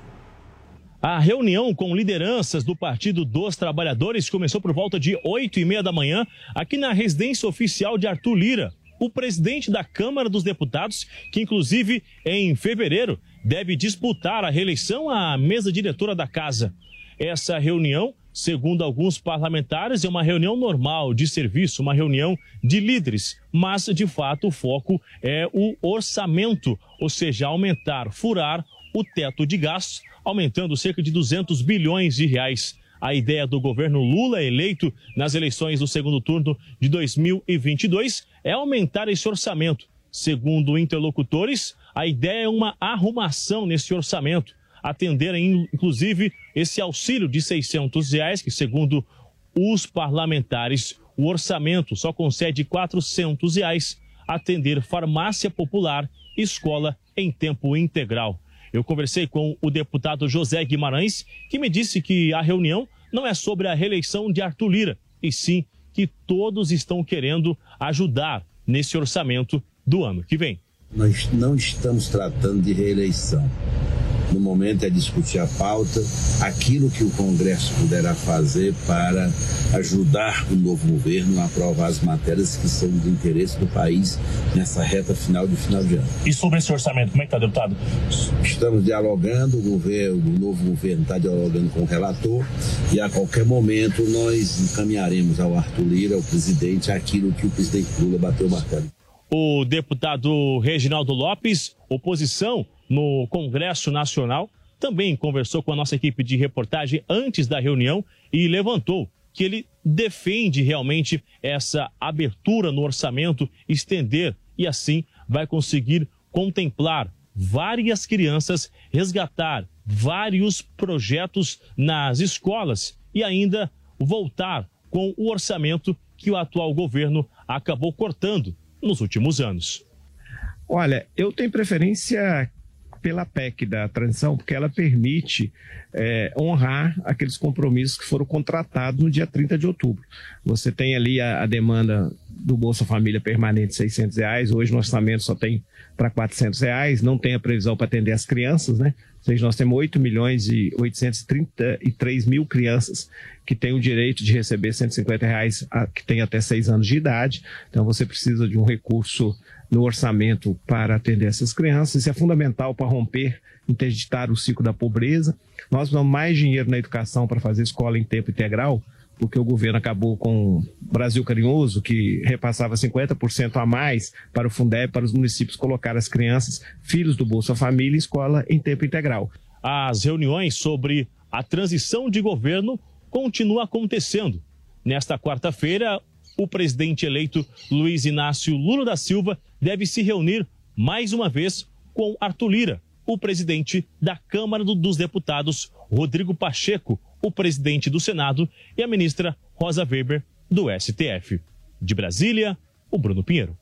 A reunião com lideranças do Partido dos Trabalhadores começou por volta de 8 e meia da manhã aqui na residência oficial de Arthur Lira o presidente da Câmara dos Deputados, que inclusive em fevereiro deve disputar a reeleição à mesa diretora da casa. Essa reunião, segundo alguns parlamentares, é uma reunião normal de serviço, uma reunião de líderes, mas de fato o foco é o orçamento, ou seja, aumentar, furar o teto de gastos, aumentando cerca de 200 bilhões de reais. A ideia do governo Lula, eleito nas eleições do segundo turno de 2022, é aumentar esse orçamento. Segundo interlocutores, a ideia é uma arrumação nesse orçamento, atender inclusive esse auxílio de 600 reais, que segundo os parlamentares, o orçamento só concede 400 reais, atender farmácia popular, escola em tempo integral. Eu conversei com o deputado José Guimarães, que me disse que a reunião não é sobre a reeleição de Arthur Lira, e sim que todos estão querendo ajudar nesse orçamento do ano que vem. Nós não estamos tratando de reeleição no momento é discutir a pauta, aquilo que o Congresso poderá fazer para ajudar o novo governo a aprovar as matérias que são de interesse do país nessa reta final de final de ano. E sobre esse orçamento, como é que está, deputado? Estamos dialogando, o, governo, o novo governo está dialogando com o relator e a qualquer momento nós encaminharemos ao Arthur Lira, ao presidente, aquilo que o presidente Lula bateu marcando. O deputado Reginaldo Lopes, oposição no Congresso Nacional, também conversou com a nossa equipe de reportagem antes da reunião e levantou que ele defende realmente essa abertura no orçamento, estender e assim vai conseguir contemplar várias crianças, resgatar vários projetos nas escolas e ainda voltar com o orçamento que o atual governo acabou cortando nos últimos anos. Olha, eu tenho preferência pela PEC da transição, porque ela permite é, honrar aqueles compromissos que foram contratados no dia 30 de outubro. Você tem ali a, a demanda do Bolsa Família permanente, 600 reais, hoje no orçamento só tem para 400 reais, não tem a previsão para atender as crianças, né? Ou seja, nós temos 8 milhões e 833 mil crianças que têm o direito de receber 150 reais, que têm até 6 anos de idade. Então, você precisa de um recurso no orçamento para atender essas crianças. Isso é fundamental para romper, interditar o ciclo da pobreza. Nós damos mais dinheiro na educação para fazer escola em tempo integral, porque o governo acabou com o Brasil Carinhoso, que repassava 50% a mais para o Fundeb, para os municípios colocar as crianças, filhos do Bolsa Família, escola em tempo integral. As reuniões sobre a transição de governo continuam acontecendo. Nesta quarta-feira, o presidente eleito Luiz Inácio Lula da Silva deve se reunir mais uma vez com Arthur Lira, o presidente da Câmara dos Deputados, Rodrigo Pacheco, o presidente do Senado e a ministra Rosa Weber, do STF. De Brasília, o Bruno Pinheiro.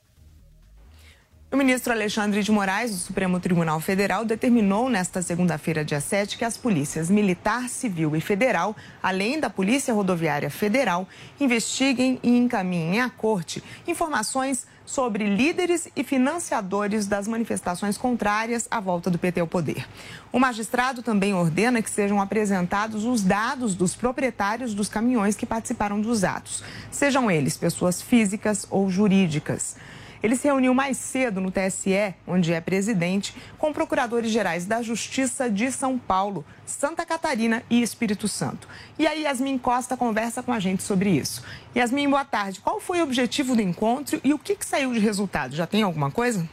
O ministro Alexandre de Moraes, do Supremo Tribunal Federal, determinou nesta segunda-feira, dia 7, que as polícias militar, civil e federal, além da Polícia Rodoviária Federal, investiguem e encaminhem à corte informações sobre líderes e financiadores das manifestações contrárias à volta do PT ao poder. O magistrado também ordena que sejam apresentados os dados dos proprietários dos caminhões que participaram dos atos, sejam eles pessoas físicas ou jurídicas. Ele se reuniu mais cedo no TSE, onde é presidente, com procuradores gerais da Justiça de São Paulo, Santa Catarina e Espírito Santo. E aí, Yasmin Costa conversa com a gente sobre isso. Yasmin, boa tarde. Qual foi o objetivo do encontro e o que, que saiu de resultado? Já tem alguma coisa?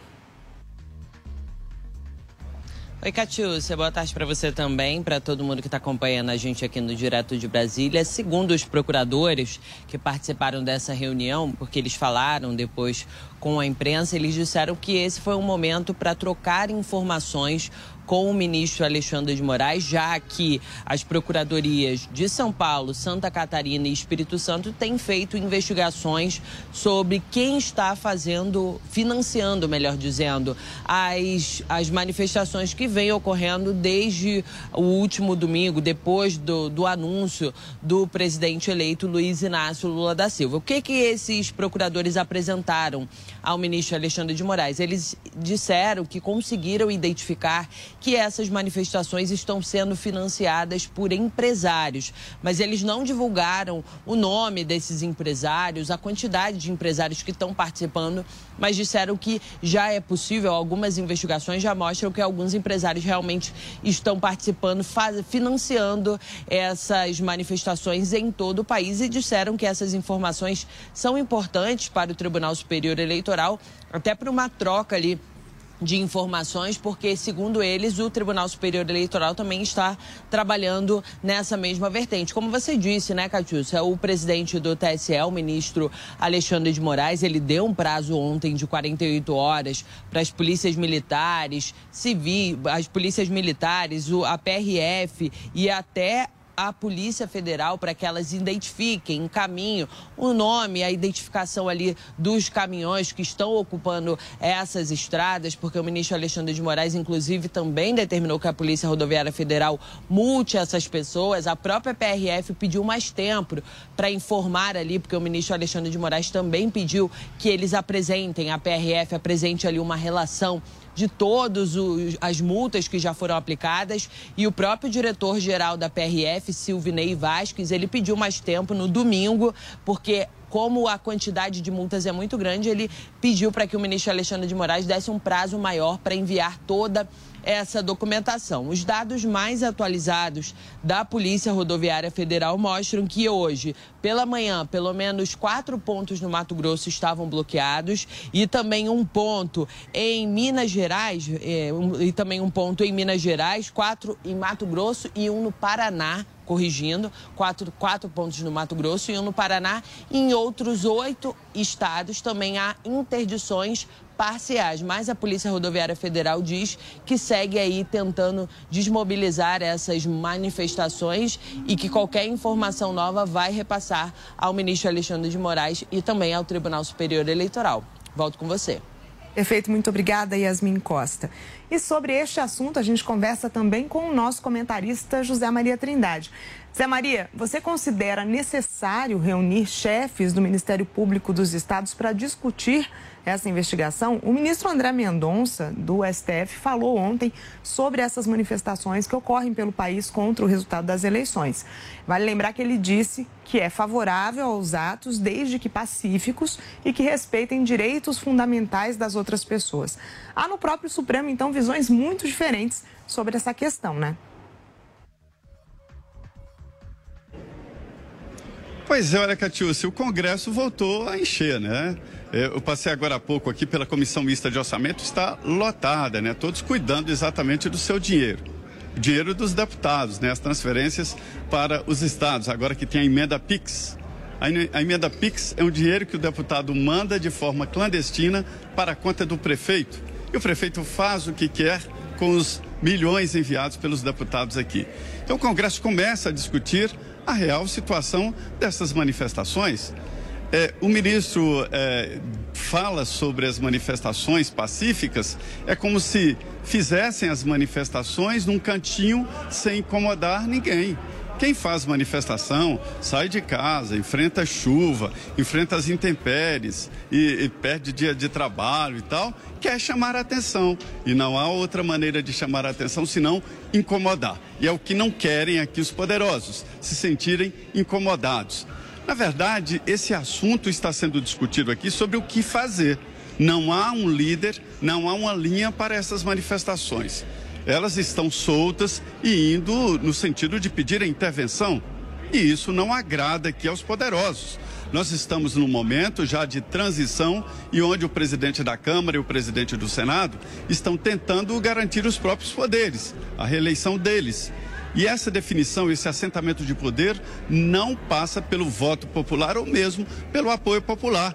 Oi, Catiúcia, boa tarde para você também, para todo mundo que está acompanhando a gente aqui no Direto de Brasília. Segundo os procuradores que participaram dessa reunião, porque eles falaram depois com a imprensa, eles disseram que esse foi um momento para trocar informações com o ministro Alexandre de Moraes, já que as procuradorias de São Paulo, Santa Catarina e Espírito Santo têm feito investigações sobre quem está fazendo, financiando, melhor dizendo, as, as manifestações que vêm ocorrendo desde o último domingo, depois do, do anúncio do presidente eleito Luiz Inácio Lula da Silva. O que, que esses procuradores apresentaram ao ministro Alexandre de Moraes? Eles disseram que conseguiram identificar que essas manifestações estão sendo financiadas por empresários, mas eles não divulgaram o nome desses empresários, a quantidade de empresários que estão participando, mas disseram que já é possível, algumas investigações já mostram que alguns empresários realmente estão participando, faz, financiando essas manifestações em todo o país e disseram que essas informações são importantes para o Tribunal Superior Eleitoral, até para uma troca ali de informações, porque, segundo eles, o Tribunal Superior Eleitoral também está trabalhando nessa mesma vertente. Como você disse, né, Catiúcia, o presidente do TSE, o ministro Alexandre de Moraes, ele deu um prazo ontem de 48 horas para as polícias militares, civis, as polícias militares, a PRF e até a Polícia Federal para que elas identifiquem em caminho o nome, a identificação ali dos caminhões que estão ocupando essas estradas, porque o ministro Alexandre de Moraes, inclusive, também determinou que a Polícia Rodoviária Federal multe essas pessoas. A própria PRF pediu mais tempo para informar ali, porque o ministro Alexandre de Moraes também pediu que eles apresentem, a PRF apresente ali uma relação de todas as multas que já foram aplicadas. E o próprio diretor-geral da PRF, Silvinei Vasques, ele pediu mais tempo no domingo, porque como a quantidade de multas é muito grande, ele pediu para que o ministro Alexandre de Moraes desse um prazo maior para enviar toda essa documentação. Os dados mais atualizados da Polícia Rodoviária Federal mostram que hoje, pela manhã, pelo menos quatro pontos no Mato Grosso estavam bloqueados e também um ponto em Minas Gerais, um, e também um ponto em Minas Gerais, quatro em Mato Grosso e um no Paraná corrigindo, quatro, quatro pontos no Mato Grosso e um no Paraná. Em outros oito estados também há interdições parciais, mas a Polícia Rodoviária Federal diz que segue aí tentando desmobilizar essas manifestações e que qualquer informação nova vai repassar ao ministro Alexandre de Moraes e também ao Tribunal Superior Eleitoral. Volto com você. Perfeito, muito obrigada, Yasmin Costa. E sobre este assunto, a gente conversa também com o nosso comentarista José Maria Trindade. Zé Maria, você considera necessário reunir chefes do Ministério Público dos Estados para discutir essa investigação? O ministro André Mendonça, do STF, falou ontem sobre essas manifestações que ocorrem pelo país contra o resultado das eleições. Vale lembrar que ele disse que é favorável aos atos desde que pacíficos e que respeitem direitos fundamentais das outras pessoas. Há no próprio Supremo, então, visões muito diferentes sobre essa questão, né? Pois é, olha, Catiúcia, o Congresso voltou a encher, né? Eu passei agora há pouco aqui pela Comissão Mista de Orçamento, está lotada, né? Todos cuidando exatamente do seu dinheiro. O dinheiro dos deputados, né? As transferências para os estados, agora que tem a emenda PIX. A emenda PIX é um dinheiro que o deputado manda de forma clandestina para a conta do prefeito. E o prefeito faz o que quer com os milhões enviados pelos deputados aqui. Então o Congresso começa a discutir a real situação dessas manifestações. É, o ministro é, fala sobre as manifestações pacíficas, é como se fizessem as manifestações num cantinho sem incomodar ninguém. Quem faz manifestação sai de casa, enfrenta chuva, enfrenta as intempéries e, e perde dia de trabalho e tal, quer chamar a atenção. E não há outra maneira de chamar a atenção senão incomodar. E é o que não querem aqui os poderosos, se sentirem incomodados. Na verdade, esse assunto está sendo discutido aqui sobre o que fazer. Não há um líder, não há uma linha para essas manifestações elas estão soltas e indo no sentido de pedir a intervenção. E isso não agrada aqui aos poderosos. Nós estamos num momento já de transição e onde o presidente da Câmara e o presidente do Senado estão tentando garantir os próprios poderes, a reeleição deles. E essa definição, esse assentamento de poder, não passa pelo voto popular ou mesmo pelo apoio popular.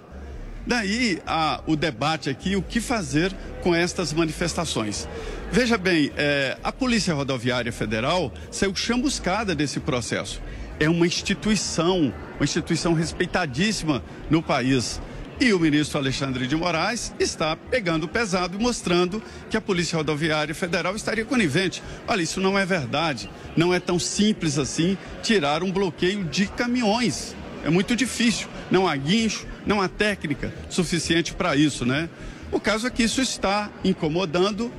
Daí a, o debate aqui, o que fazer com estas manifestações. Veja bem, é, a Polícia Rodoviária Federal saiu chamuscada desse processo. É uma instituição, uma instituição respeitadíssima no país. E o ministro Alexandre de Moraes está pegando pesado e mostrando que a Polícia Rodoviária Federal estaria conivente. Olha, isso não é verdade. Não é tão simples assim tirar um bloqueio de caminhões. É muito difícil. Não há guincho, não há técnica suficiente para isso, né? O caso é que isso está incomodando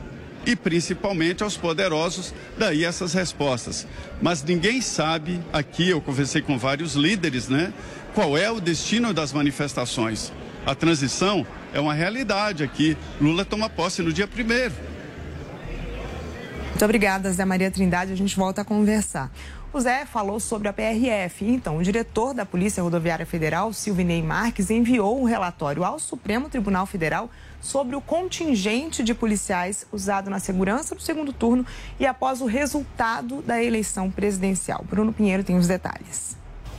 e principalmente aos poderosos, daí essas respostas. Mas ninguém sabe, aqui eu conversei com vários líderes, né? Qual é o destino das manifestações? A transição é uma realidade aqui. Lula toma posse no dia primeiro. Muito obrigada, Zé Maria Trindade. A gente volta a conversar. O Zé falou sobre a PRF. Então, o diretor da Polícia Rodoviária Federal, Silvinei Marques, enviou um relatório ao Supremo Tribunal Federal sobre o contingente de policiais usado na segurança do segundo turno e após o resultado da eleição presidencial. Bruno Pinheiro tem os detalhes.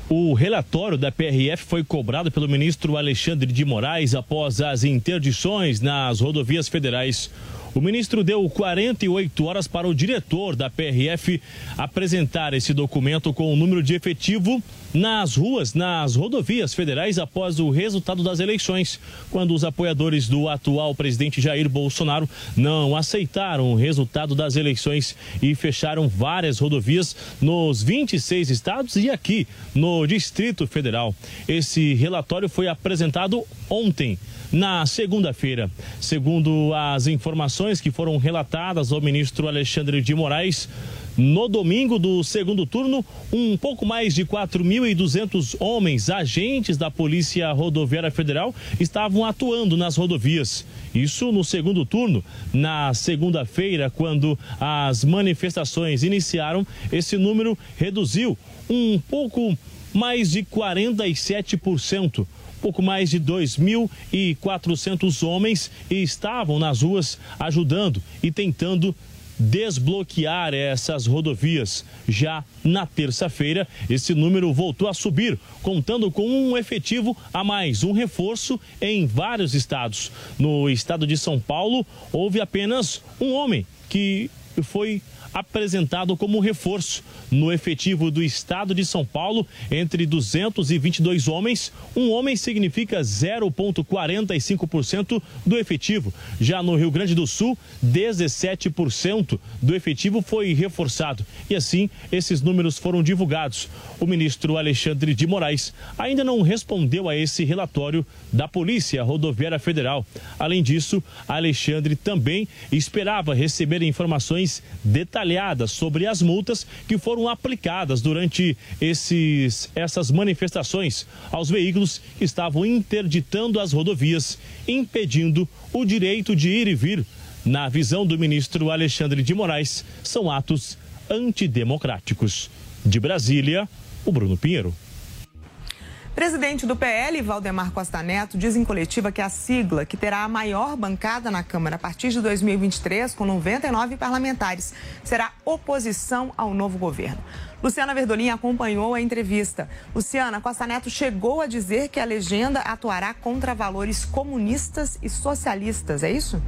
O relatório da PRF foi cobrado pelo ministro Alexandre de Moraes após as interdições nas rodovias federais. O ministro deu 48 horas para o diretor da PRF apresentar esse documento com o número de efetivo nas ruas, nas rodovias federais após o resultado das eleições, quando os apoiadores do atual presidente Jair Bolsonaro não aceitaram o resultado das eleições e fecharam várias rodovias nos 26 estados e aqui no Distrito Federal. Esse relatório foi apresentado ontem na segunda-feira. Segundo as informações que foram relatadas ao ministro Alexandre de Moraes, no domingo do segundo turno, um pouco mais de 4.200 homens, agentes da Polícia Rodoviária Federal, estavam atuando nas rodovias. Isso no segundo turno. Na segunda-feira, quando as manifestações iniciaram, esse número reduziu um pouco mais de 47% pouco mais de 2.400 homens estavam nas ruas ajudando e tentando desbloquear essas rodovias. Já na terça-feira, esse número voltou a subir, contando com um efetivo a mais, um reforço em vários estados. No estado de São Paulo, houve apenas um homem que foi apresentado como reforço. No efetivo do estado de São Paulo, entre 222 homens, um homem significa 0,45% do efetivo. Já no Rio Grande do Sul, 17% do efetivo foi reforçado. E assim, esses números foram divulgados. O ministro Alexandre de Moraes ainda não respondeu a esse relatório da Polícia Rodoviária Federal. Além disso, Alexandre também esperava receber informações detalhadas sobre as multas que foram aplicadas durante esses, essas manifestações aos veículos que estavam interditando as rodovias, impedindo o direito de ir e vir. Na visão do ministro Alexandre de Moraes, são atos antidemocráticos. De Brasília, o Bruno Pinheiro. Presidente do PL, Valdemar Costa Neto, diz em coletiva que a sigla, que terá a maior bancada na Câmara a partir de 2023, com 99 parlamentares, será oposição ao novo governo. Luciana Verdolim acompanhou a entrevista. Luciana, Costa Neto chegou a dizer que a legenda atuará contra valores comunistas e socialistas, é isso?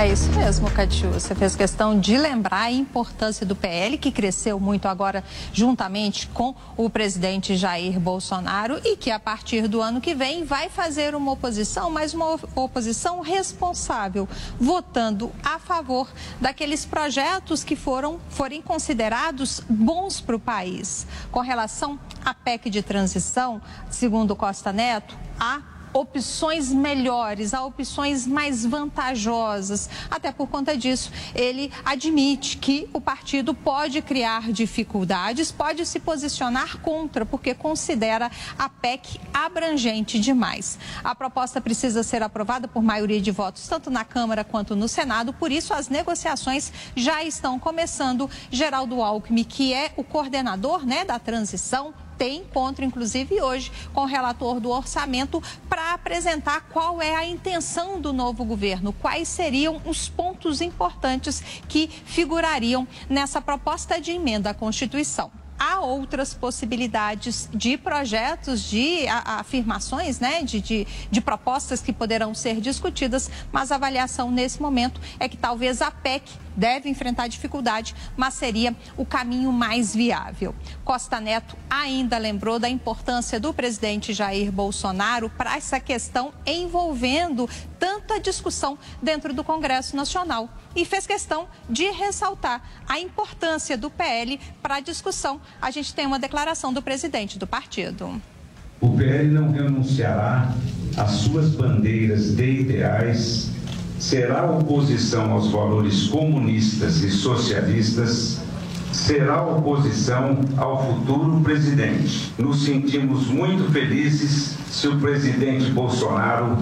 É isso mesmo, Catiu. Você fez questão de lembrar a importância do PL, que cresceu muito agora juntamente com o presidente Jair Bolsonaro e que a partir do ano que vem vai fazer uma oposição, mas uma oposição responsável, votando a favor daqueles projetos que foram forem considerados bons para o país. Com relação à PEC de transição, segundo Costa Neto, a opções melhores, a opções mais vantajosas. Até por conta disso, ele admite que o partido pode criar dificuldades, pode se posicionar contra, porque considera a PEC abrangente demais. A proposta precisa ser aprovada por maioria de votos, tanto na Câmara quanto no Senado, por isso as negociações já estão começando. Geraldo Alckmin, que é o coordenador né, da transição, tem encontro, inclusive hoje, com o relator do orçamento para apresentar qual é a intenção do novo governo, quais seriam os pontos importantes que figurariam nessa proposta de emenda à Constituição. Há outras possibilidades de projetos, de afirmações, né, de, de, de, propostas que poderão ser discutidas, mas a avaliação nesse momento é que talvez a PEC deve enfrentar dificuldade, mas seria o caminho mais viável. Costa Neto ainda lembrou da importância do presidente Jair Bolsonaro para essa questão envolvendo tanta discussão dentro do Congresso Nacional e fez questão de ressaltar a importância do PL para a discussão. A gente tem uma declaração do presidente do partido. O PL não renunciará às suas bandeiras de ideais será oposição aos valores comunistas e socialistas, será oposição ao futuro presidente. Nos sentimos muito felizes se o presidente Bolsonaro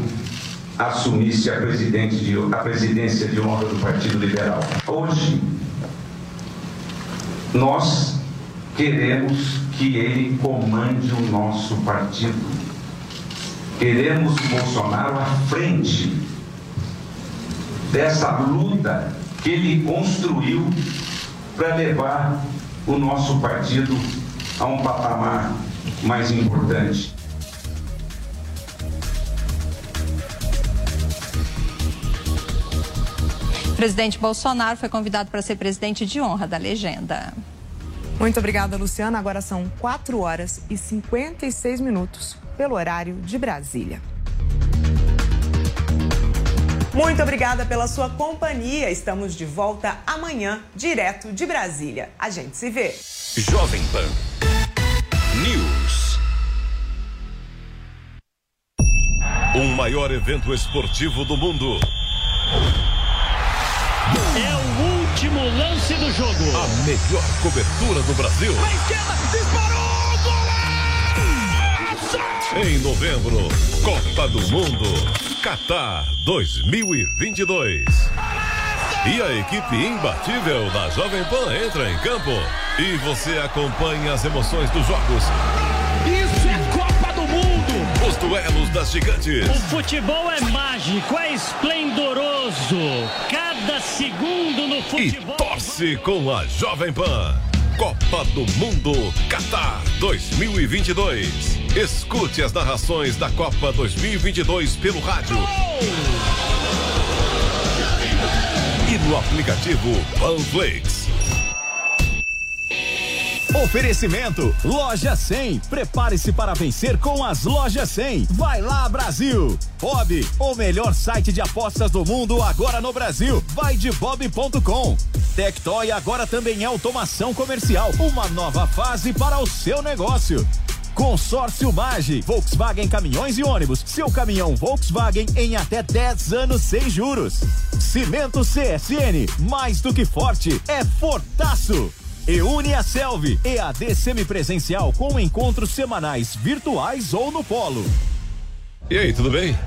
assumisse a, de, a presidência de honra do Partido Liberal. Hoje, nós queremos que ele comande o nosso partido. Queremos Bolsonaro à frente dessa luta que ele construiu para levar o nosso partido a um patamar mais importante. Presidente Bolsonaro foi convidado para ser presidente de honra da legenda. Muito obrigada, Luciana. Agora são 4 horas e 56 minutos pelo horário de Brasília. Muito obrigada pela sua companhia. Estamos de volta amanhã, direto de Brasília. A gente se vê. Jovem Pan News. O maior evento esportivo do mundo. É o último lance do jogo. A melhor cobertura do Brasil. A esquerda disparou! Golaço! Em novembro, Copa do Mundo. Qatar 2022. E a equipe imbatível da Jovem Pan entra em campo e você acompanha as emoções dos jogos. Isso é Copa do Mundo! Os duelos das gigantes. O futebol é mágico, é esplendoroso. Cada segundo no futebol. E torce com a Jovem Pan. Copa do Mundo Qatar 2022. Escute as narrações da Copa 2022 pelo rádio. no aplicativo Panflix. Oferecimento Loja 100. Prepare-se para vencer com as Lojas 100. Vai lá, Brasil. Bob, o melhor site de apostas do mundo agora no Brasil. Vai de bob.com. Tectoy agora também é automação comercial. Uma nova fase para o seu negócio. Consórcio Mage, Volkswagen Caminhões e Ônibus. Seu caminhão Volkswagen em até 10 anos sem juros. Cimento CSN, mais do que forte, é fortaço. E une a Selvi, EAD semipresencial com encontros semanais virtuais ou no polo. E aí, tudo bem?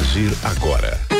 agir agora.